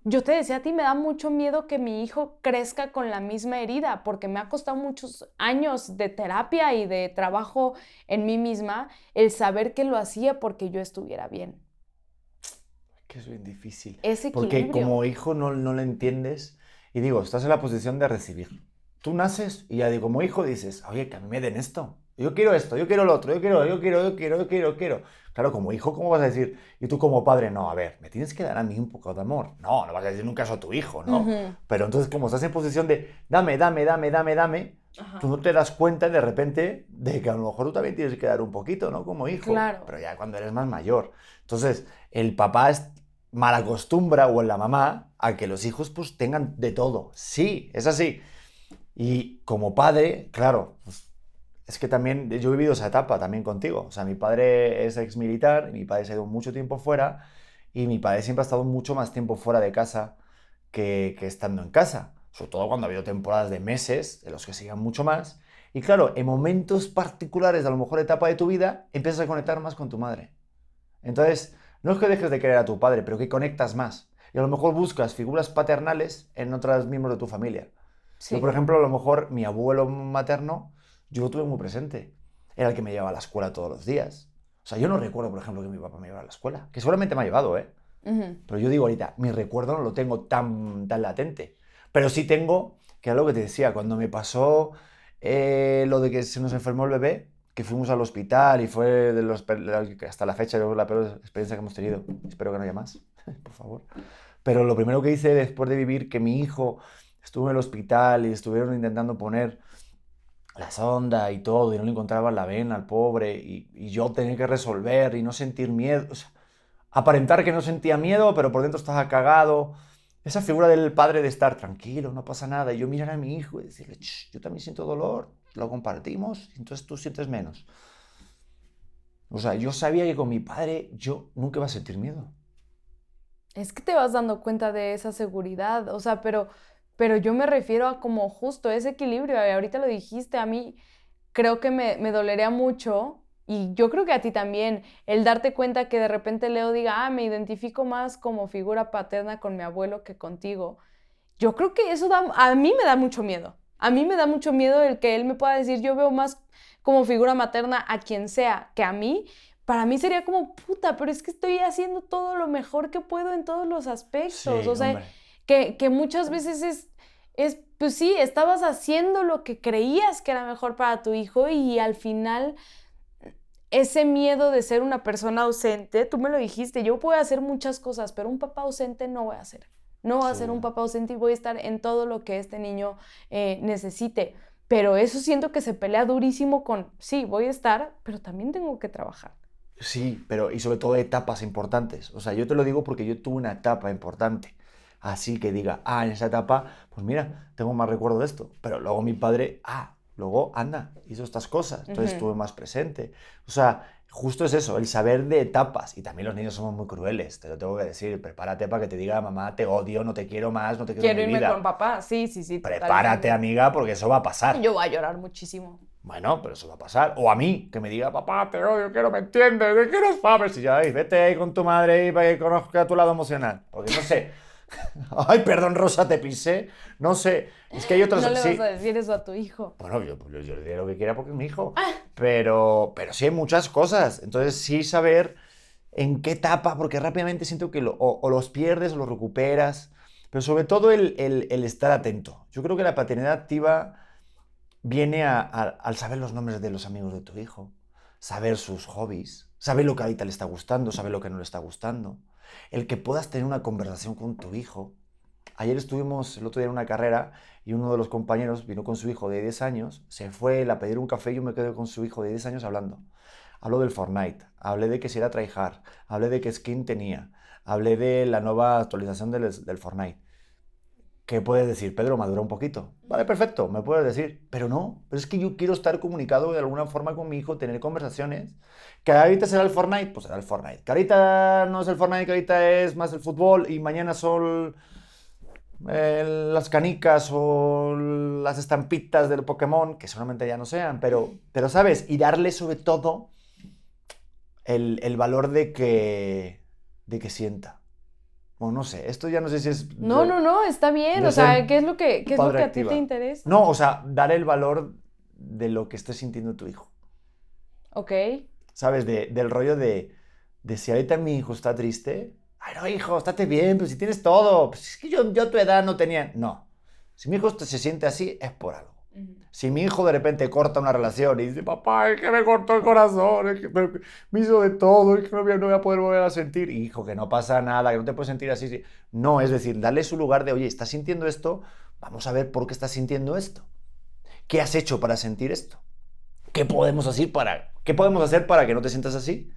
yo te decía a ti, me da mucho miedo que mi hijo crezca con la misma herida, porque me ha costado muchos años de terapia y de trabajo en mí misma el saber que lo hacía porque yo estuviera bien. Que es bien difícil. porque como hijo no, no lo entiendes y digo, estás en la posición de recibir. Tú naces y ya digo, como hijo dices, oye, que a mí me den esto. Yo quiero esto, yo quiero lo otro, yo quiero, yo quiero, yo quiero, yo quiero, yo quiero. Claro, como hijo, ¿cómo vas a decir? Y tú como padre, no, a ver, me tienes que dar a mí un poco de amor. No, no vas a decir nunca eso a tu hijo, ¿no? Pero entonces, como estás en posición de dame, dame, dame, dame, dame, tú no te das cuenta de repente de que a lo mejor tú también tienes que dar un poquito, ¿no? Como hijo. Claro. Pero ya cuando eres más mayor. Entonces, el papá es, mal acostumbra, o la mamá, a que los hijos pues tengan de todo. Sí, es así. Y como padre, claro, pues, es que también yo he vivido esa etapa también contigo. O sea, mi padre es ex militar, mi padre se ha ido mucho tiempo fuera y mi padre siempre ha estado mucho más tiempo fuera de casa que, estando en casa. Sobre todo cuando ha habido temporadas de meses, de los que se mucho más. Y claro, en momentos particulares, a lo mejor etapa de tu vida, empiezas a conectar más con tu madre. Entonces, no es que dejes de querer a tu padre, pero que conectas más. Y a lo mejor buscas figuras paternales en otros miembros de tu familia. Yo, por ejemplo, a lo mejor mi abuelo materno yo lo tuve muy presente. Era el que me llevaba a la escuela todos los días. O sea, yo no recuerdo, por ejemplo, que mi papá me llevara a la escuela, que seguramente me ha llevado, ¿eh? Pero yo digo ahorita, mi recuerdo no lo tengo tan, tan latente. Pero sí tengo, que es lo que te decía, cuando me pasó eh, lo de que se nos enfermó el bebé, que fuimos al hospital y fue de los, hasta la fecha la peor experiencia que hemos tenido. Espero que no haya más, <laughs> por favor. Pero lo primero que hice después de vivir que mi hijo estuvo en el hospital y estuvieron intentando poner la sonda y todo, y no le encontraba la vena al pobre, y, yo tenía que resolver y no sentir miedo. aparentar que no sentía miedo, pero por dentro estaba cagado. Esa figura del padre de estar tranquilo, no pasa nada, y yo mirar a mi hijo y decirle, yo también siento dolor, lo compartimos, entonces tú sientes menos. O sea, yo sabía que con mi padre yo nunca iba a sentir miedo. Es que te vas dando cuenta de esa seguridad, o sea, pero pero yo me refiero a como justo ese equilibrio, ahorita lo dijiste, a mí creo que me, dolería mucho y yo creo que a ti también, el darte cuenta que de repente Leo diga, ah, me identifico más como figura paterna con mi abuelo que contigo. yo creo que eso a mí me da mucho miedo. A mí me da mucho miedo el que él me pueda decir, yo veo más como figura materna a quien sea que a mí. Para mí sería como, puta, pero es que estoy haciendo todo lo mejor que puedo en todos los aspectos. o sea, que, que, muchas veces es, es, pues sí, estabas haciendo lo que creías que era mejor para tu hijo y al final ese miedo de ser una persona ausente, tú me lo dijiste, yo puedo hacer muchas cosas, pero un papá ausente no voy a hacer. No voy a ser un papá ausente y voy a estar en todo lo que este niño eh, necesite. Pero eso siento que se pelea durísimo con, sí, voy a estar, pero también tengo que trabajar. Sí, pero y sobre todo etapas importantes. O sea, yo te lo digo porque yo tuve una etapa importante. Así que diga, ah, en esa etapa, pues mira, tengo más recuerdo de esto. Pero luego mi padre, ah, luego anda, hizo estas cosas. Entonces estuve más presente. O sea, justo es eso, el saber de etapas. Y también los niños somos muy crueles, te lo tengo que decir. Prepárate para que te diga, mamá, te odio, no te quiero más, no te quiero, quiero irme con papá, sí, sí, sí. Prepárate, amiga, porque eso va a pasar. Yo voy a llorar muchísimo. Bueno, pero eso va a pasar. O a mí, que me diga, papá, te odio, que no me entiendes, de qué no sabes. Y ya, vete ahí con tu madre y para que conozca tu lado emocional. Porque no sé. <laughs> Ay, perdón, Rosa, te pisé. No sé. Es que hay otras... No le vas a decir eso a tu hijo. Bueno, yo, yo, le diré lo que quiera porque es mi hijo. Ah. Pero, pero sí hay muchas cosas. Entonces, sí saber en qué etapa, porque rápidamente siento que o, los pierdes o los recuperas. Pero sobre todo el, el, estar atento. Yo creo que la paternidad activa viene al saber los nombres de los amigos de tu hijo, saber sus hobbies, saber lo que ahorita le está gustando, saber lo que no le está gustando el que puedas tener una conversación con tu hijo. Ayer estuvimos el otro día en una carrera y uno de los compañeros vino con su hijo de 10 años, se fue a pedir un café y yo me quedé con su hijo de 10 años hablando. Habló del Fortnite, hablé de que si era tryhard, hablé de qué skin tenía, hablé de la nueva actualización del, del Fortnite. ¿Qué puedes decir? Pedro, madura un poquito. Vale, perfecto, me puedes decir. Pero no, pero es que yo quiero estar comunicado de alguna forma con mi hijo, tener conversaciones. Que ahorita será el Fortnite, pues será el Fortnite. Que ahorita no es el Fortnite, que ahorita es más el fútbol y mañana son eh, las canicas o las estampitas del Pokémon, que solamente ya no sean, pero, pero ¿sabes? Y darle sobre todo el, el valor de que, de que sienta. O no sé, esto ya no sé si es... No, no, no, está bien. O sea, ¿qué es lo que, qué es lo que a ti te interesa? No, o sea, dar el valor de lo que esté sintiendo tu hijo. Ok. ¿Sabes? De, del rollo de, de si ahorita mi hijo está triste, ay, no, hijo, estate bien, pues si tienes todo, pues es que yo, yo a tu edad no tenía... No, si mi hijo se siente así, es por algo. Si mi hijo de repente corta una relación y dice, papá, es que me cortó el corazón, es que me, hizo de todo, es que no voy, a poder volver a sentir, hijo, que no pasa nada, que no te puedes sentir así. No, es decir, darle su lugar de, oye, estás sintiendo esto, vamos a ver por qué estás sintiendo esto. ¿Qué has hecho para sentir esto? ¿Qué podemos hacer para, qué podemos hacer para que no te sientas así?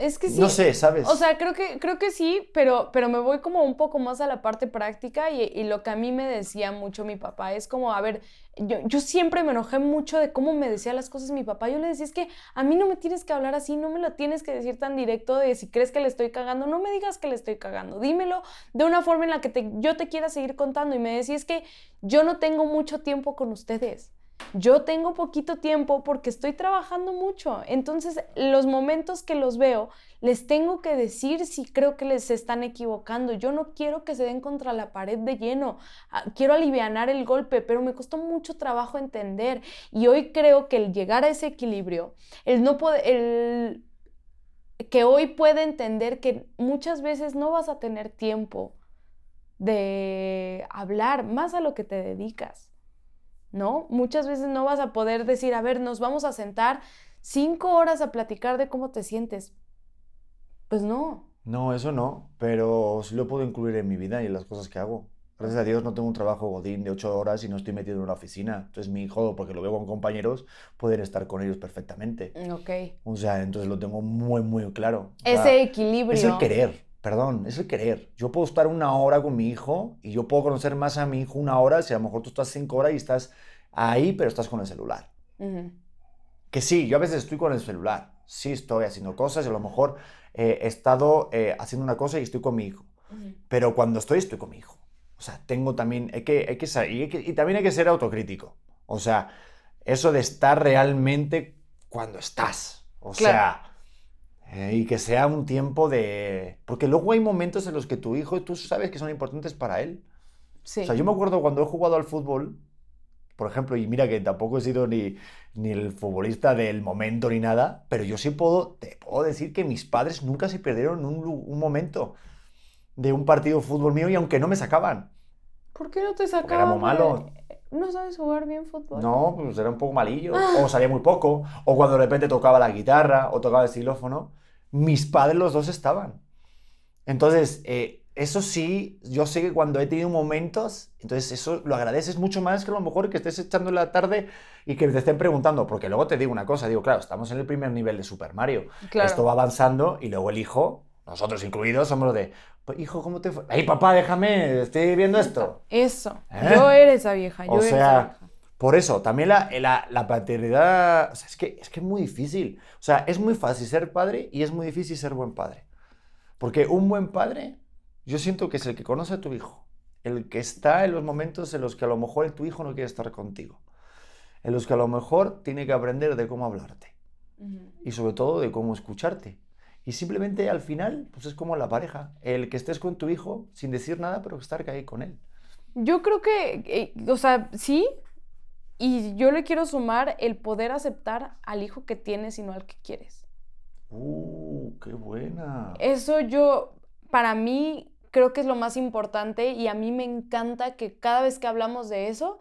Es que sí. No sé, ¿sabes? O sea, creo que, creo que sí, pero, pero me voy como un poco más a la parte práctica y, lo que a mí me decía mucho mi papá es como, a ver, yo, yo, siempre me enojé mucho de cómo me decía las cosas mi papá. Yo le decía, es que a mí no me tienes que hablar así, no me lo tienes que decir tan directo de si crees que le estoy cagando, no me digas que le estoy cagando, dímelo de una forma en la que te, yo te quiera seguir contando. Y me decía, es que yo no tengo mucho tiempo con ustedes. Yo tengo poquito tiempo porque estoy trabajando mucho. Entonces, los momentos que los veo, les tengo que decir si creo que les están equivocando. Yo no quiero que se den contra la pared de lleno. Ah, quiero aliviar el golpe, pero me costó mucho trabajo entender. Y hoy creo que el llegar a ese equilibrio, el no puede, el que hoy puede entender que muchas veces no vas a tener tiempo de hablar más a lo que te dedicas. ¿No? Muchas veces no vas a poder decir, a ver, nos vamos a sentar cinco horas a platicar de cómo te sientes. Pues no. No, eso no, pero sí lo puedo incluir en mi vida y en las cosas que hago. Gracias a Dios no tengo un trabajo godín de ocho horas y no estoy metido en una oficina. Entonces mi hijo, porque lo veo con compañeros, poder estar con ellos perfectamente. Ok. O sea, entonces lo tengo muy, muy claro. Ese equilibrio. Es el querer, perdón, es el querer. Yo puedo estar una hora con mi hijo y yo puedo conocer más a mi hijo una hora si a lo mejor tú estás cinco horas y estás ahí, pero estás con el celular. Que sí, yo a veces estoy con el celular, sí estoy haciendo cosas y a lo mejor eh, he estado eh, haciendo una cosa y estoy con mi hijo. Pero cuando estoy, estoy con mi hijo. O sea, tengo también, hay que, hay que, y, también hay que ser autocrítico. O sea, eso de estar realmente cuando estás. O sea, eh, y que sea un tiempo de... Porque luego hay momentos en los que tu hijo, tú sabes que son importantes para él. Sí. O sea, yo me acuerdo cuando he jugado al fútbol, por ejemplo, y mira que tampoco he sido ni, ni el futbolista del momento ni nada, pero yo sí puedo, te puedo decir que mis padres nunca se perdieron un, un momento de un partido de fútbol mío y aunque no me sacaban. ¿Por qué no te sacaban? ¿No sabes jugar bien fútbol? No, pues era un poco malillo, Ah. o salía muy poco, o cuando de repente tocaba la guitarra o tocaba el xilófono, mis padres los dos estaban. Entonces, eh, eso sí, yo sé que cuando he tenido momentos, entonces eso lo agradeces mucho más que a lo mejor que estés echando la tarde y que te estén preguntando, porque luego te digo una cosa, digo, claro, estamos en el primer nivel de Super Mario, Claro. esto va avanzando y luego el hijo, nosotros incluidos, somos los de, "Pues, hijo, ¿cómo te fue? ¡Ay, papá, déjame! Estoy viendo esto. Eso. ¿Eh? Yo era esa vieja. Yo O era esa sea, vieja. por eso, también la, la, la paternidad, o sea, es que, es que es muy difícil. O sea, es muy fácil ser padre y es muy difícil ser buen padre. Porque un buen padre, yo siento que es el que conoce a tu hijo, el que está en los momentos en los que a lo mejor tu hijo no quiere estar contigo, en los que a lo mejor tiene que aprender de cómo hablarte y sobre todo de cómo escucharte. Y simplemente al final, pues es como la pareja, el que estés con tu hijo sin decir nada, pero estar ahí con él. Yo creo que, eh, o sea, sí, y yo le quiero sumar el poder aceptar al hijo que tienes y no al que quieres. ¡Uh, qué buena! Eso yo, para mí, creo que es lo más importante y a mí me encanta que cada vez que hablamos de eso,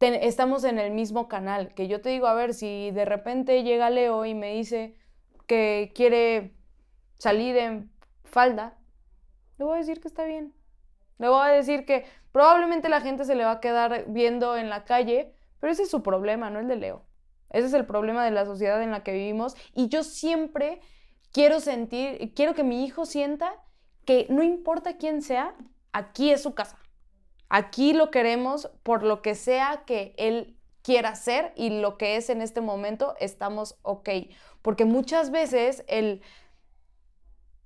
estamos en el mismo canal. Que yo te digo, a ver, si de repente llega Leo y me dice que quiere salir en falda, le voy a decir que está bien. Le voy a decir que probablemente la gente se le va a quedar viendo en la calle, pero ese es su problema, no el de Leo. Ese es el problema de la sociedad en la que vivimos. Y yo siempre quiero sentir, quiero que mi hijo sienta que no importa quién sea, aquí es su casa. Aquí lo queremos por lo que sea que él quiera ser y lo que es en este momento, estamos ok. Porque muchas veces el,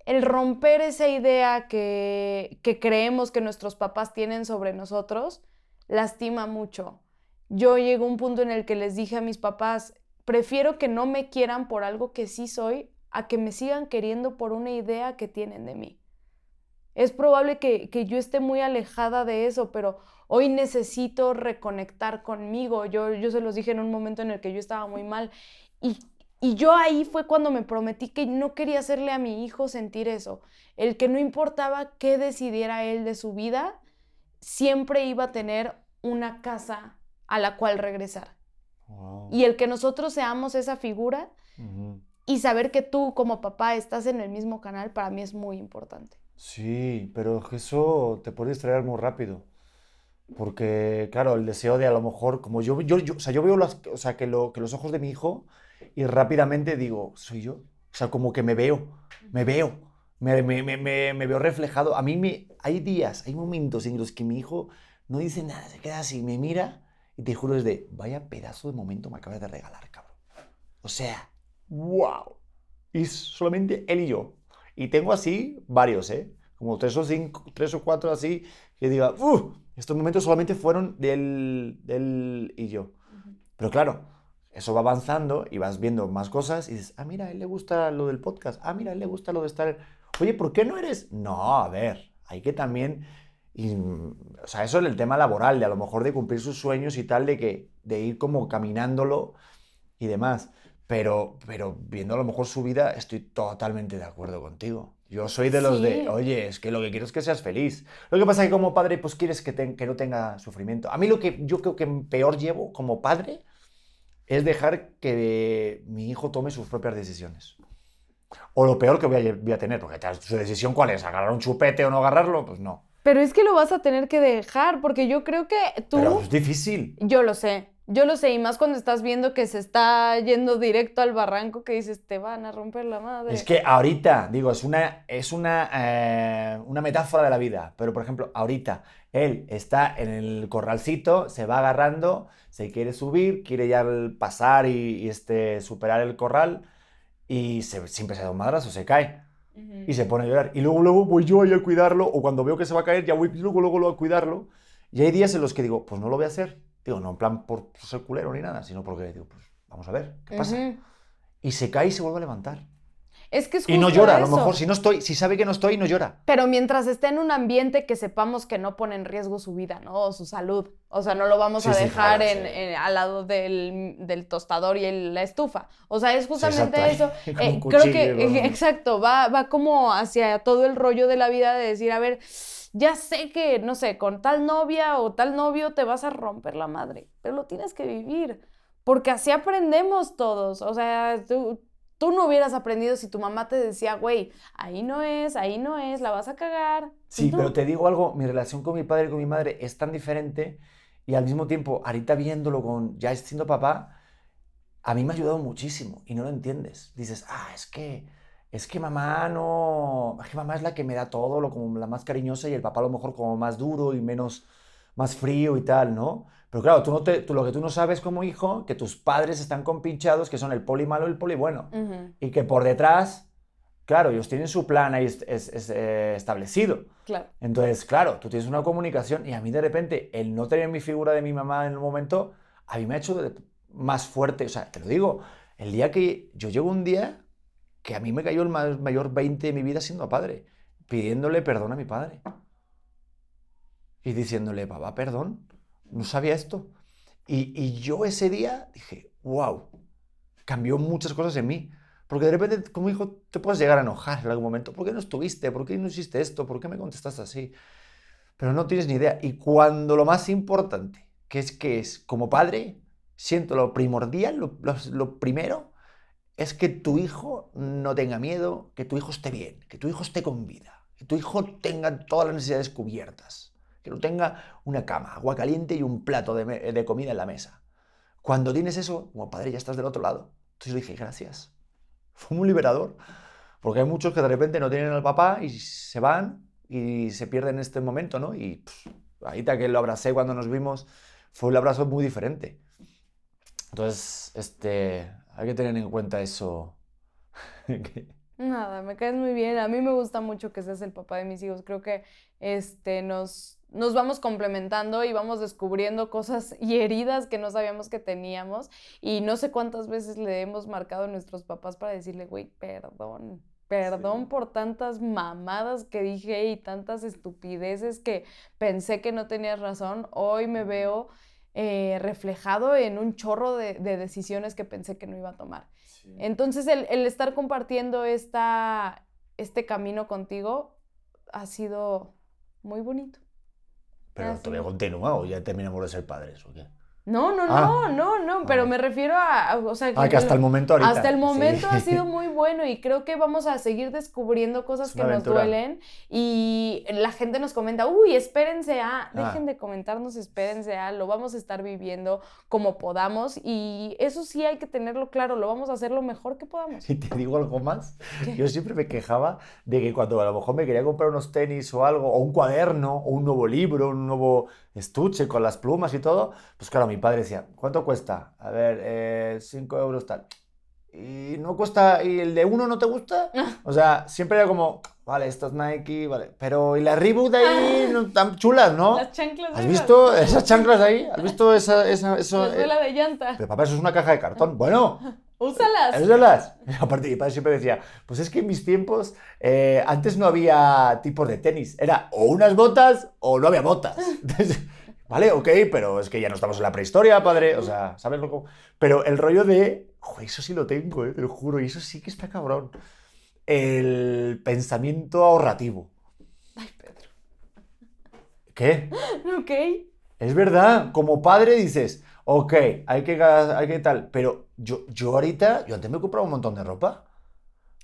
el romper esa idea que, que creemos que nuestros papás tienen sobre nosotros lastima mucho. Yo llego a un punto en el que les dije a mis papás, prefiero que no me quieran por algo que sí soy a que me sigan queriendo por una idea que tienen de mí. Es probable que, que yo esté muy alejada de eso, pero hoy necesito reconectar conmigo. Yo, yo se los dije en un momento en el que yo estaba muy mal. Y, y yo ahí fue cuando me prometí que no quería hacerle a mi hijo sentir eso. El que no importaba qué decidiera él de su vida, siempre iba a tener una casa a la cual regresar. Wow. Y el que nosotros seamos esa figura y saber que tú como papá estás en el mismo canal, para mí es muy importante. Sí, pero eso te puede distraer muy rápido. Porque, claro, el deseo de a lo mejor, como yo, yo, yo- o sea, yo veo las, o sea, que, lo, que los ojos de mi hijo y rápidamente digo, soy yo. O sea, como que me veo, me veo, me, me, me, me- veo reflejado. A mí me, hay días, hay momentos en los que mi hijo no dice nada, se queda así, me mira y te juro es de, vaya pedazo de momento me acabas de regalar, cabrón. O sea, wow. Y solamente él y yo. Y tengo así varios, ¿eh? Como tres o cinco, tres o cuatro así, que diga, ¡uh! Estos momentos solamente fueron del, del y yo. Pero claro, eso va avanzando y vas viendo más cosas y dices, ah, mira, a él le gusta lo del podcast. Ah, mira, a él le gusta lo de estar... Oye, ¿por qué no eres...? No, a ver, hay que también... y, o sea, eso es el tema laboral, de a lo mejor de cumplir sus sueños y tal, de que de ir como caminándolo y demás. Pero, pero viendo a lo mejor su vida, estoy totalmente de acuerdo contigo. Yo soy de los Sí. de, oye, es que lo que quiero es que seas feliz. Lo que pasa es que como padre, pues quieres que, no tenga sufrimiento. A mí lo que yo creo que peor llevo como padre es dejar que mi hijo tome sus propias decisiones. O lo peor que voy a, voy a tener, porque su decisión cuál es, agarrar un chupete o no agarrarlo, pues no. Pero es que lo vas a tener que dejar, porque yo creo que tú... Pero es difícil. Yo lo sé, yo lo sé, y más cuando estás viendo que se está yendo directo al barranco, que dices, te van a romper la madre. Es que ahorita, digo, es una, es una, eh, una metáfora de la vida, pero por ejemplo, ahorita él está en el corralcito, se va agarrando, se quiere subir, quiere ya el- pasar y, y, este, superar el corral y se, siempre se da un madrazo, se cae y se pone a llorar. Y luego, luego voy yo ahí a cuidarlo, o cuando veo que se va a caer, ya voy luego, luego, luego a cuidarlo. Y hay días en los que digo, pues no lo voy a hacer. Digo, no en plan por ser culero ni nada, sino porque digo, pues vamos a ver, ¿qué pasa? Y se cae y se vuelve a levantar. Es que es Y no justo llora, a lo mejor si no estoy, si sabe que no estoy, no llora. Pero mientras esté en un ambiente que sepamos que no pone en riesgo su vida, ¿no? O su salud. O sea, no lo vamos Sí, a sí, dejar claro, en- sí. en- al lado del, del tostador y el- la estufa. O sea, es justamente eso. <laughs> Eh, creo que, <laughs> exacto, va, va como hacia todo el rollo de la vida de decir, a ver, ya sé que, no sé, con tal novia o tal novio te vas a romper la madre, pero lo tienes que vivir. Porque así aprendemos todos. O sea, tú, tú no hubieras aprendido si tu mamá te decía, güey, ahí no es, ahí no es, la vas a cagar. Sí, pero te digo algo, mi relación con mi padre y con mi madre es tan diferente y al mismo tiempo, ahorita viéndolo con ya siendo papá, a mí me ha ayudado muchísimo y no lo entiendes. Dices, ah, es que, es que mamá no, es que mamá es la que me da todo, lo como la más cariñosa y el papá a lo mejor como más duro y menos, más frío y tal, ¿no? Pero claro, tú no te, tú, lo que tú no sabes como hijo, que tus padres están compinchados, que son el poli malo y el poli bueno y que por detrás, claro, ellos tienen su plan ahí est- es- es, eh, establecido. claro. Entonces, claro, tú tienes una comunicación y a mí de repente el no tener mi figura de mi mamá en el momento, a mí me ha hecho más fuerte. O sea, te lo digo, el día que yo llego un día que a mí me cayó el ma- mayor 20 de mi vida siendo padre, pidiéndole perdón a mi padre. Y diciéndole, papá, perdón, no sabía esto. Y, y yo ese día dije, wow, cambió muchas cosas en mí. Porque de repente, como hijo, te puedes llegar a enojar en algún momento. ¿Por qué no estuviste? ¿Por qué no hiciste esto? ¿Por qué me contestaste así? Pero no tienes ni idea. Y cuando lo más importante, que es que es como padre, siento lo primordial, lo, lo- lo primero, es que tu hijo no tenga miedo, que tu hijo esté bien, que tu hijo esté con vida, que tu hijo tenga todas las necesidades cubiertas, que no tenga una cama, agua caliente y un plato de, comida en la mesa. Cuando tienes eso, como padre, ya estás del otro lado. Entonces le dije, gracias. <laughs> Fue muy liberador. Porque hay muchos que de repente no tienen al papá y se van y se pierden este momento, ¿no? Y pff, ahorita que lo abracé cuando nos vimos, fue un abrazo muy diferente. Entonces, este, hay que tener en cuenta eso. <laughs> Nada, me caes muy bien. A mí me gusta mucho que seas el papá de mis hijos. Creo que este, nos, nos vamos complementando y vamos descubriendo cosas <laughs> y heridas que no sabíamos que teníamos. Y no sé cuántas veces le hemos marcado a nuestros papás para decirle, güey, perdón. Perdón Sí. por tantas mamadas que dije y tantas estupideces que pensé que no tenías razón. Hoy me veo eh, reflejado en un chorro de, de decisiones que pensé que no iba a tomar. Entonces, el, el estar compartiendo esta, este camino contigo ha sido muy bonito. Pero todavía continúa o ya terminamos de ser padres o qué? No, no, Ah. no, no, no, pero Ah. me refiero a, a- o sea, Ah, que hasta el momento ahorita. hasta el sí. momento ha sido muy bueno y creo que vamos a seguir descubriendo cosas que nos duelen y la gente nos comenta, uy, espérense a, Ah. dejen de comentarnos, espérense a, lo vamos a estar viviendo como podamos y eso sí hay que tenerlo claro, lo vamos a hacer lo mejor que podamos. <laughs> Y te digo algo más. ¿Qué? Yo siempre me quejaba de que cuando a lo mejor me quería comprar unos tenis o algo, o un cuaderno, o un nuevo libro, un nuevo estuche con las plumas y todo, pues claro, mi padre decía, ¿cuánto cuesta? A ver, 5 euros tal. Y no cuesta, ¿y el de uno no te gusta? <laughs> O sea, siempre era como, vale, esto es Nike, vale, pero ¿y las Reebok de ahí <laughs> no, tan chulas, no? Las chanclas ¿Has visto esas chanclas ahí? ¿Has visto esa, esa, <laughs> eso? la suela de llanta, Pero papá, eso es una caja de cartón. Bueno, úsalas. es de las. Aparte, mi padre siempre decía, pues es que en mis tiempos, eh, antes no había tipos de tenis. Era o unas botas o no había botas. <laughs> Entonces, vale, ok, pero es que ya no estamos en la prehistoria, padre. O sea, ¿sabes lo que...? Pero el rollo de, "Jo, eso sí lo tengo, eh, te lo juro, y eso sí que está cabrón. El pensamiento ahorrativo. Ay, Pedro. ¿Qué? <laughs> Ok. Es verdad, como padre dices, ok, hay que, hay que tal, pero yo, yo ahorita, yo antes me he comprado un montón de ropa.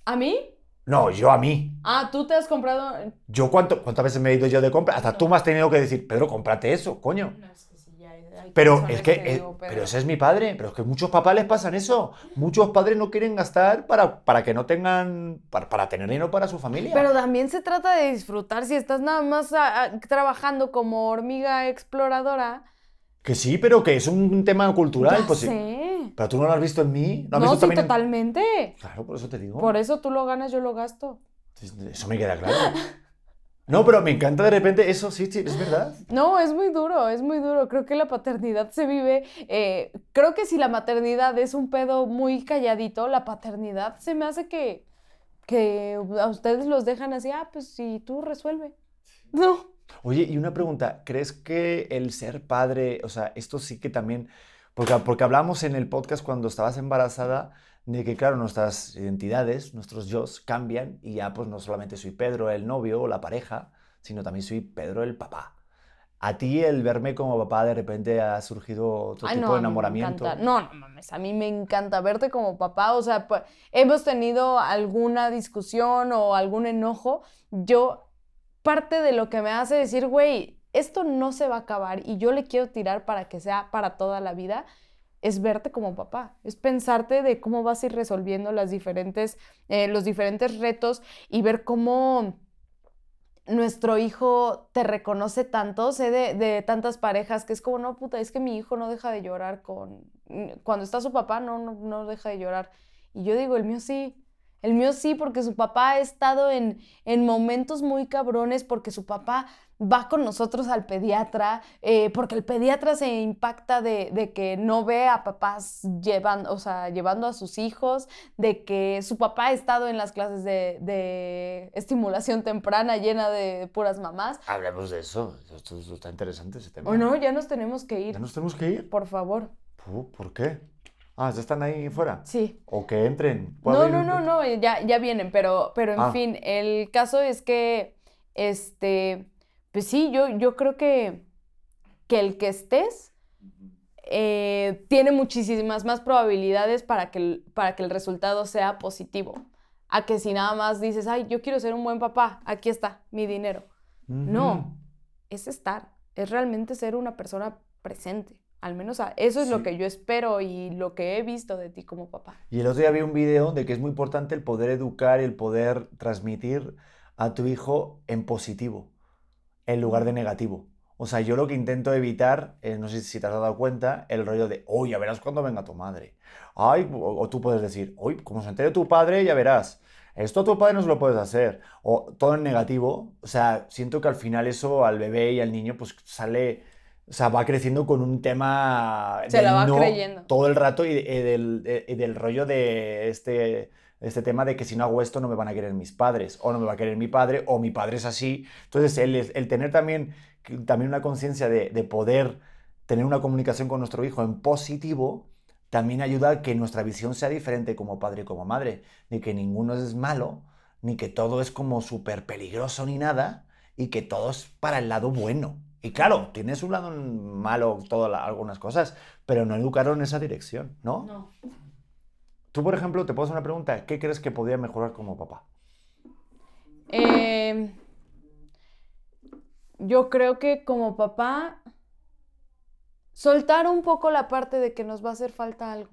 ¿A mí? No, yo a mí. Ah, tú te has comprado. Yo cuánto, cuántas veces me he ido yo de compra, hasta tú me has tenido que decir, Pedro, cómprate eso, coño. No, es que sí, ya hay- hay Pero es que, te eh, digo, pero ese es mi padre, pero es que muchos papás les pasan eso. Muchos padres no quieren gastar para, para que no tengan, para, para tener dinero para su familia. Pero también se trata de disfrutar. Si estás nada más ah, ah, trabajando como hormiga exploradora. Que sí, pero que es un tema cultural. ya pues sí. sé. Pero tú no lo has visto en mí. ¿No has No, visto sí, también en- totalmente. Claro, por eso te digo. Por eso tú lo ganas, yo lo gasto. Eso me queda claro. No, pero me encanta de repente eso, sí, sí, es verdad. No, es muy duro, es muy duro. Creo que la paternidad se vive. eh, creo que si la maternidad es un pedo muy calladito, la paternidad se me hace que que a ustedes los dejan así, ah, pues si tú resuelve. No. Oye, y una pregunta, ¿crees que el ser padre, o sea, esto sí que también, porque, porque hablamos en el podcast cuando estabas embarazada de que, claro, nuestras identidades, nuestros yo cambian y ya pues no solamente soy Pedro el novio o la pareja, sino también soy Pedro el papá. ¿A ti el verme como papá de repente ha surgido otro tipo de enamoramiento? No, no mames, a mí me encanta verte como papá. O sea, pues, hemos tenido alguna discusión o algún enojo. Yo, parte de lo que me hace decir, güey, esto no se va a acabar y yo le quiero tirar para que sea para toda la vida, es verte como papá, es pensarte de cómo vas a ir resolviendo diferentes, eh, los diferentes retos y ver cómo nuestro hijo te reconoce tanto, sé de, tantas parejas que es como, no, puta, es que mi hijo no deja de llorar con... Cuando está su papá, no, no, no deja de llorar. Y yo digo, el mío sí, el mío sí, porque su papá ha estado en, en momentos muy cabrones, porque su papá va con nosotros al pediatra, eh, porque el pediatra se impacta de, que no ve a papás llevando, o sea, llevando a sus hijos, de que su papá ha estado en las clases de, estimulación temprana llena de puras mamás. Hablemos de eso, esto, está interesante ese tema. O no, ya nos tenemos que ir. ¿Ya nos tenemos que ir? Por favor. ¿Por qué? Ah, ¿ya están ahí fuera? Sí. O que entren. No, no, no, no, ya, ya vienen, pero, pero en ah. fin, el caso es que, este, pues sí, yo, yo creo que, que el que estés eh, tiene muchísimas más probabilidades para que, para que el resultado sea positivo. A que si nada más dices, ay, yo quiero ser un buen papá, aquí está mi dinero. No, es estar, es realmente ser una persona presente. Al menos eso es lo que yo espero y lo que he visto de ti como papá. Y el otro día vi un video de que es muy importante el poder educar y el poder transmitir a tu hijo en positivo, en lugar de negativo. O sea, yo lo que intento evitar, eh, no sé si te has dado cuenta, el rollo de, oye, ya verás cuando venga tu madre. Ay, o, tú puedes decir, oye, como se entere tu padre, ya verás. Esto a tu padre no se lo puedes hacer. O todo en negativo. O sea, siento que al final eso al bebé y al niño pues sale o sea, va creciendo con un tema... Se la va creyendo. Todo el rato y, del, del, rollo de este, este tema de que si no hago esto no me van a querer mis padres, o no me va a querer mi padre, o mi padre es así. Entonces, el, el tener también, también una conciencia de, de poder tener una comunicación con nuestro hijo en positivo, también ayuda a que nuestra visión sea diferente como padre y como madre. Ni que ninguno es malo, ni que todo es como súper peligroso ni nada, y que todo es para el lado bueno. Y claro, tienes un lado malo todas algunas cosas, pero no educaron en esa dirección, ¿no? No. Tú, por ejemplo, te puedo hacer una pregunta. ¿Qué crees que podría mejorar como papá? Em, yo creo que como papá, soltar un poco la parte de que nos va a hacer falta algo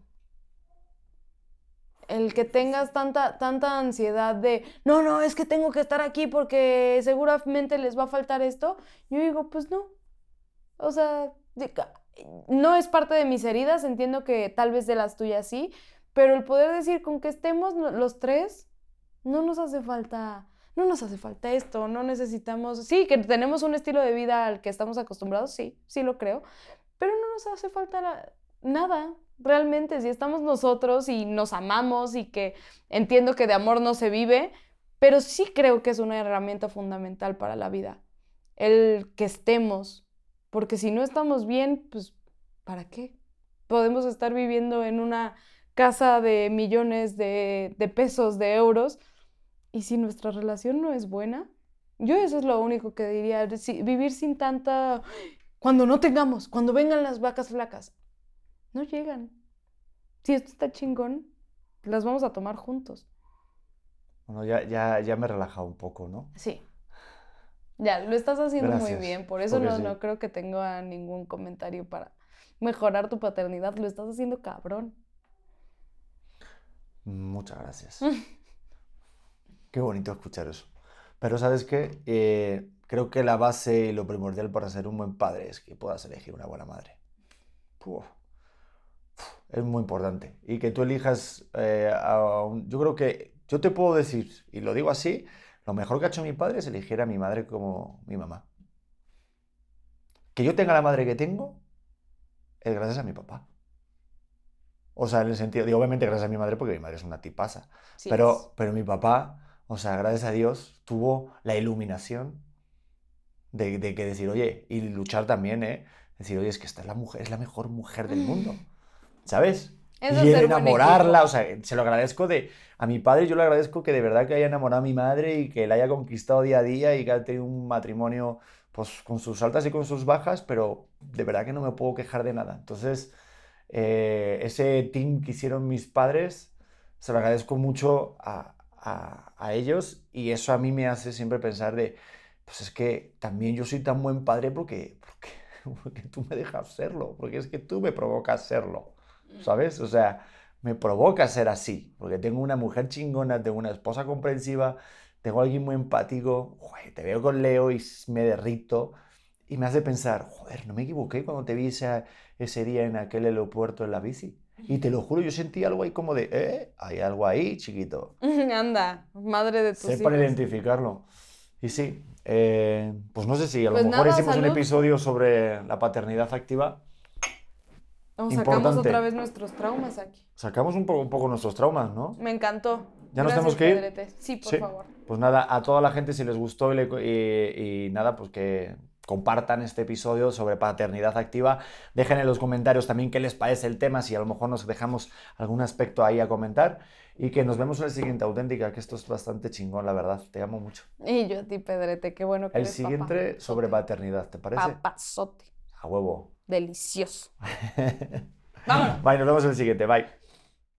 el que tengas tanta, tanta ansiedad de, no, no, es que tengo que estar aquí porque seguramente les va a faltar esto, yo digo, pues no. O sea, no es parte de mis heridas, entiendo que tal vez de las tuyas sí, pero el poder decir con que estemos los tres, no nos hace falta, no nos hace falta esto, no necesitamos, sí, que tenemos un estilo de vida al que estamos acostumbrados, sí, sí lo creo, pero no nos hace falta nada, realmente, si estamos nosotros y nos amamos y que entiendo que de amor no se vive, pero sí creo que es una herramienta fundamental para la vida, el que estemos, porque si no estamos bien, pues, ¿para qué? Podemos estar viviendo en una casa de millones de, pesos, de euros, y si nuestra relación no es buena, yo eso es lo único que diría, vivir sin tanta... Cuando no tengamos, cuando vengan las vacas flacas, no llegan. Si esto está chingón, las vamos a tomar juntos. Bueno, ya, ya, ya me he relajado un poco, ¿no? Sí. Ya, lo estás haciendo muy bien. Por eso no, no creo que tenga ningún comentario para mejorar tu paternidad. Lo estás haciendo cabrón. Muchas gracias. qué bonito escuchar eso. Pero sabes qué, eh, creo que la base y lo primordial para ser un buen padre es que puedas elegir una buena madre es muy importante. Y que tú elijas eh, a un, Yo creo que yo te puedo decir, y lo digo así, lo mejor que ha hecho mi padre es elegir a mi madre como mi mamá. Que yo tenga la madre que tengo es gracias a mi papá. O sea, en el sentido, digo, obviamente gracias a mi madre, porque mi madre es una tipaza. Sí pero, es. pero mi papá, o sea, gracias a Dios, tuvo la iluminación de, de que decir, oye, y luchar también, ¿eh? Decir, oye, es que esta es la mujer, es la mejor mujer del mundo. ¿Sabes? Eso y enamorarla, o sea, se lo agradezco de, a mi padre yo le agradezco que de verdad que haya enamorado a mi madre y que la haya conquistado día a día y que haya tenido un matrimonio, pues, con sus altas y con sus bajas, pero de verdad que no me puedo quejar de nada. Entonces, eh, ese team que hicieron mis padres, se lo agradezco mucho a, a- a ellos y eso a mí me hace siempre pensar de, pues es que también yo soy tan buen padre porque, porque, <laughs> porque tú me dejas serlo, porque es que tú me provocas serlo, ¿sabes? O sea, me provoca ser así, porque tengo una mujer chingona, tengo una esposa comprensiva, tengo a alguien muy empático, joder, te veo con Leo y me derrito y me hace pensar, joder, no me equivoqué cuando te vi ese, ese día en aquel aeropuerto en la bici. Y te lo juro, yo sentí algo ahí como de, eh, hay algo ahí, chiquito. <laughs> Anda, madre de tus Sé para hijos. identificarlo. Y sí, eh, pues no sé si a lo Pues mejor nada, hicimos un salud. episodio sobre la paternidad activa. O sacamos Importante. otra vez nuestros traumas aquí. Sacamos un poco, un poco nuestros traumas, ¿no? Me encantó. ¿Ya nos Gracias, tenemos que ir? Pedrete. Sí, por Sí. favor. Pues nada, a toda la gente si les gustó y, le- y- y nada, pues que compartan este episodio sobre paternidad activa. Dejen en los comentarios también qué les parece el tema, si a lo mejor nos dejamos algún aspecto ahí a comentar. Y que nos vemos en el siguiente auténtica, que esto es bastante chingón, la verdad. Te amo mucho. Y yo a ti, Pedrete, qué bueno que El eres siguiente sobre papá. paternidad, ¿te parece? Papazote. A huevo. Delicioso. <laughs> Vámonos. Bye, nos vemos en el siguiente. Bye.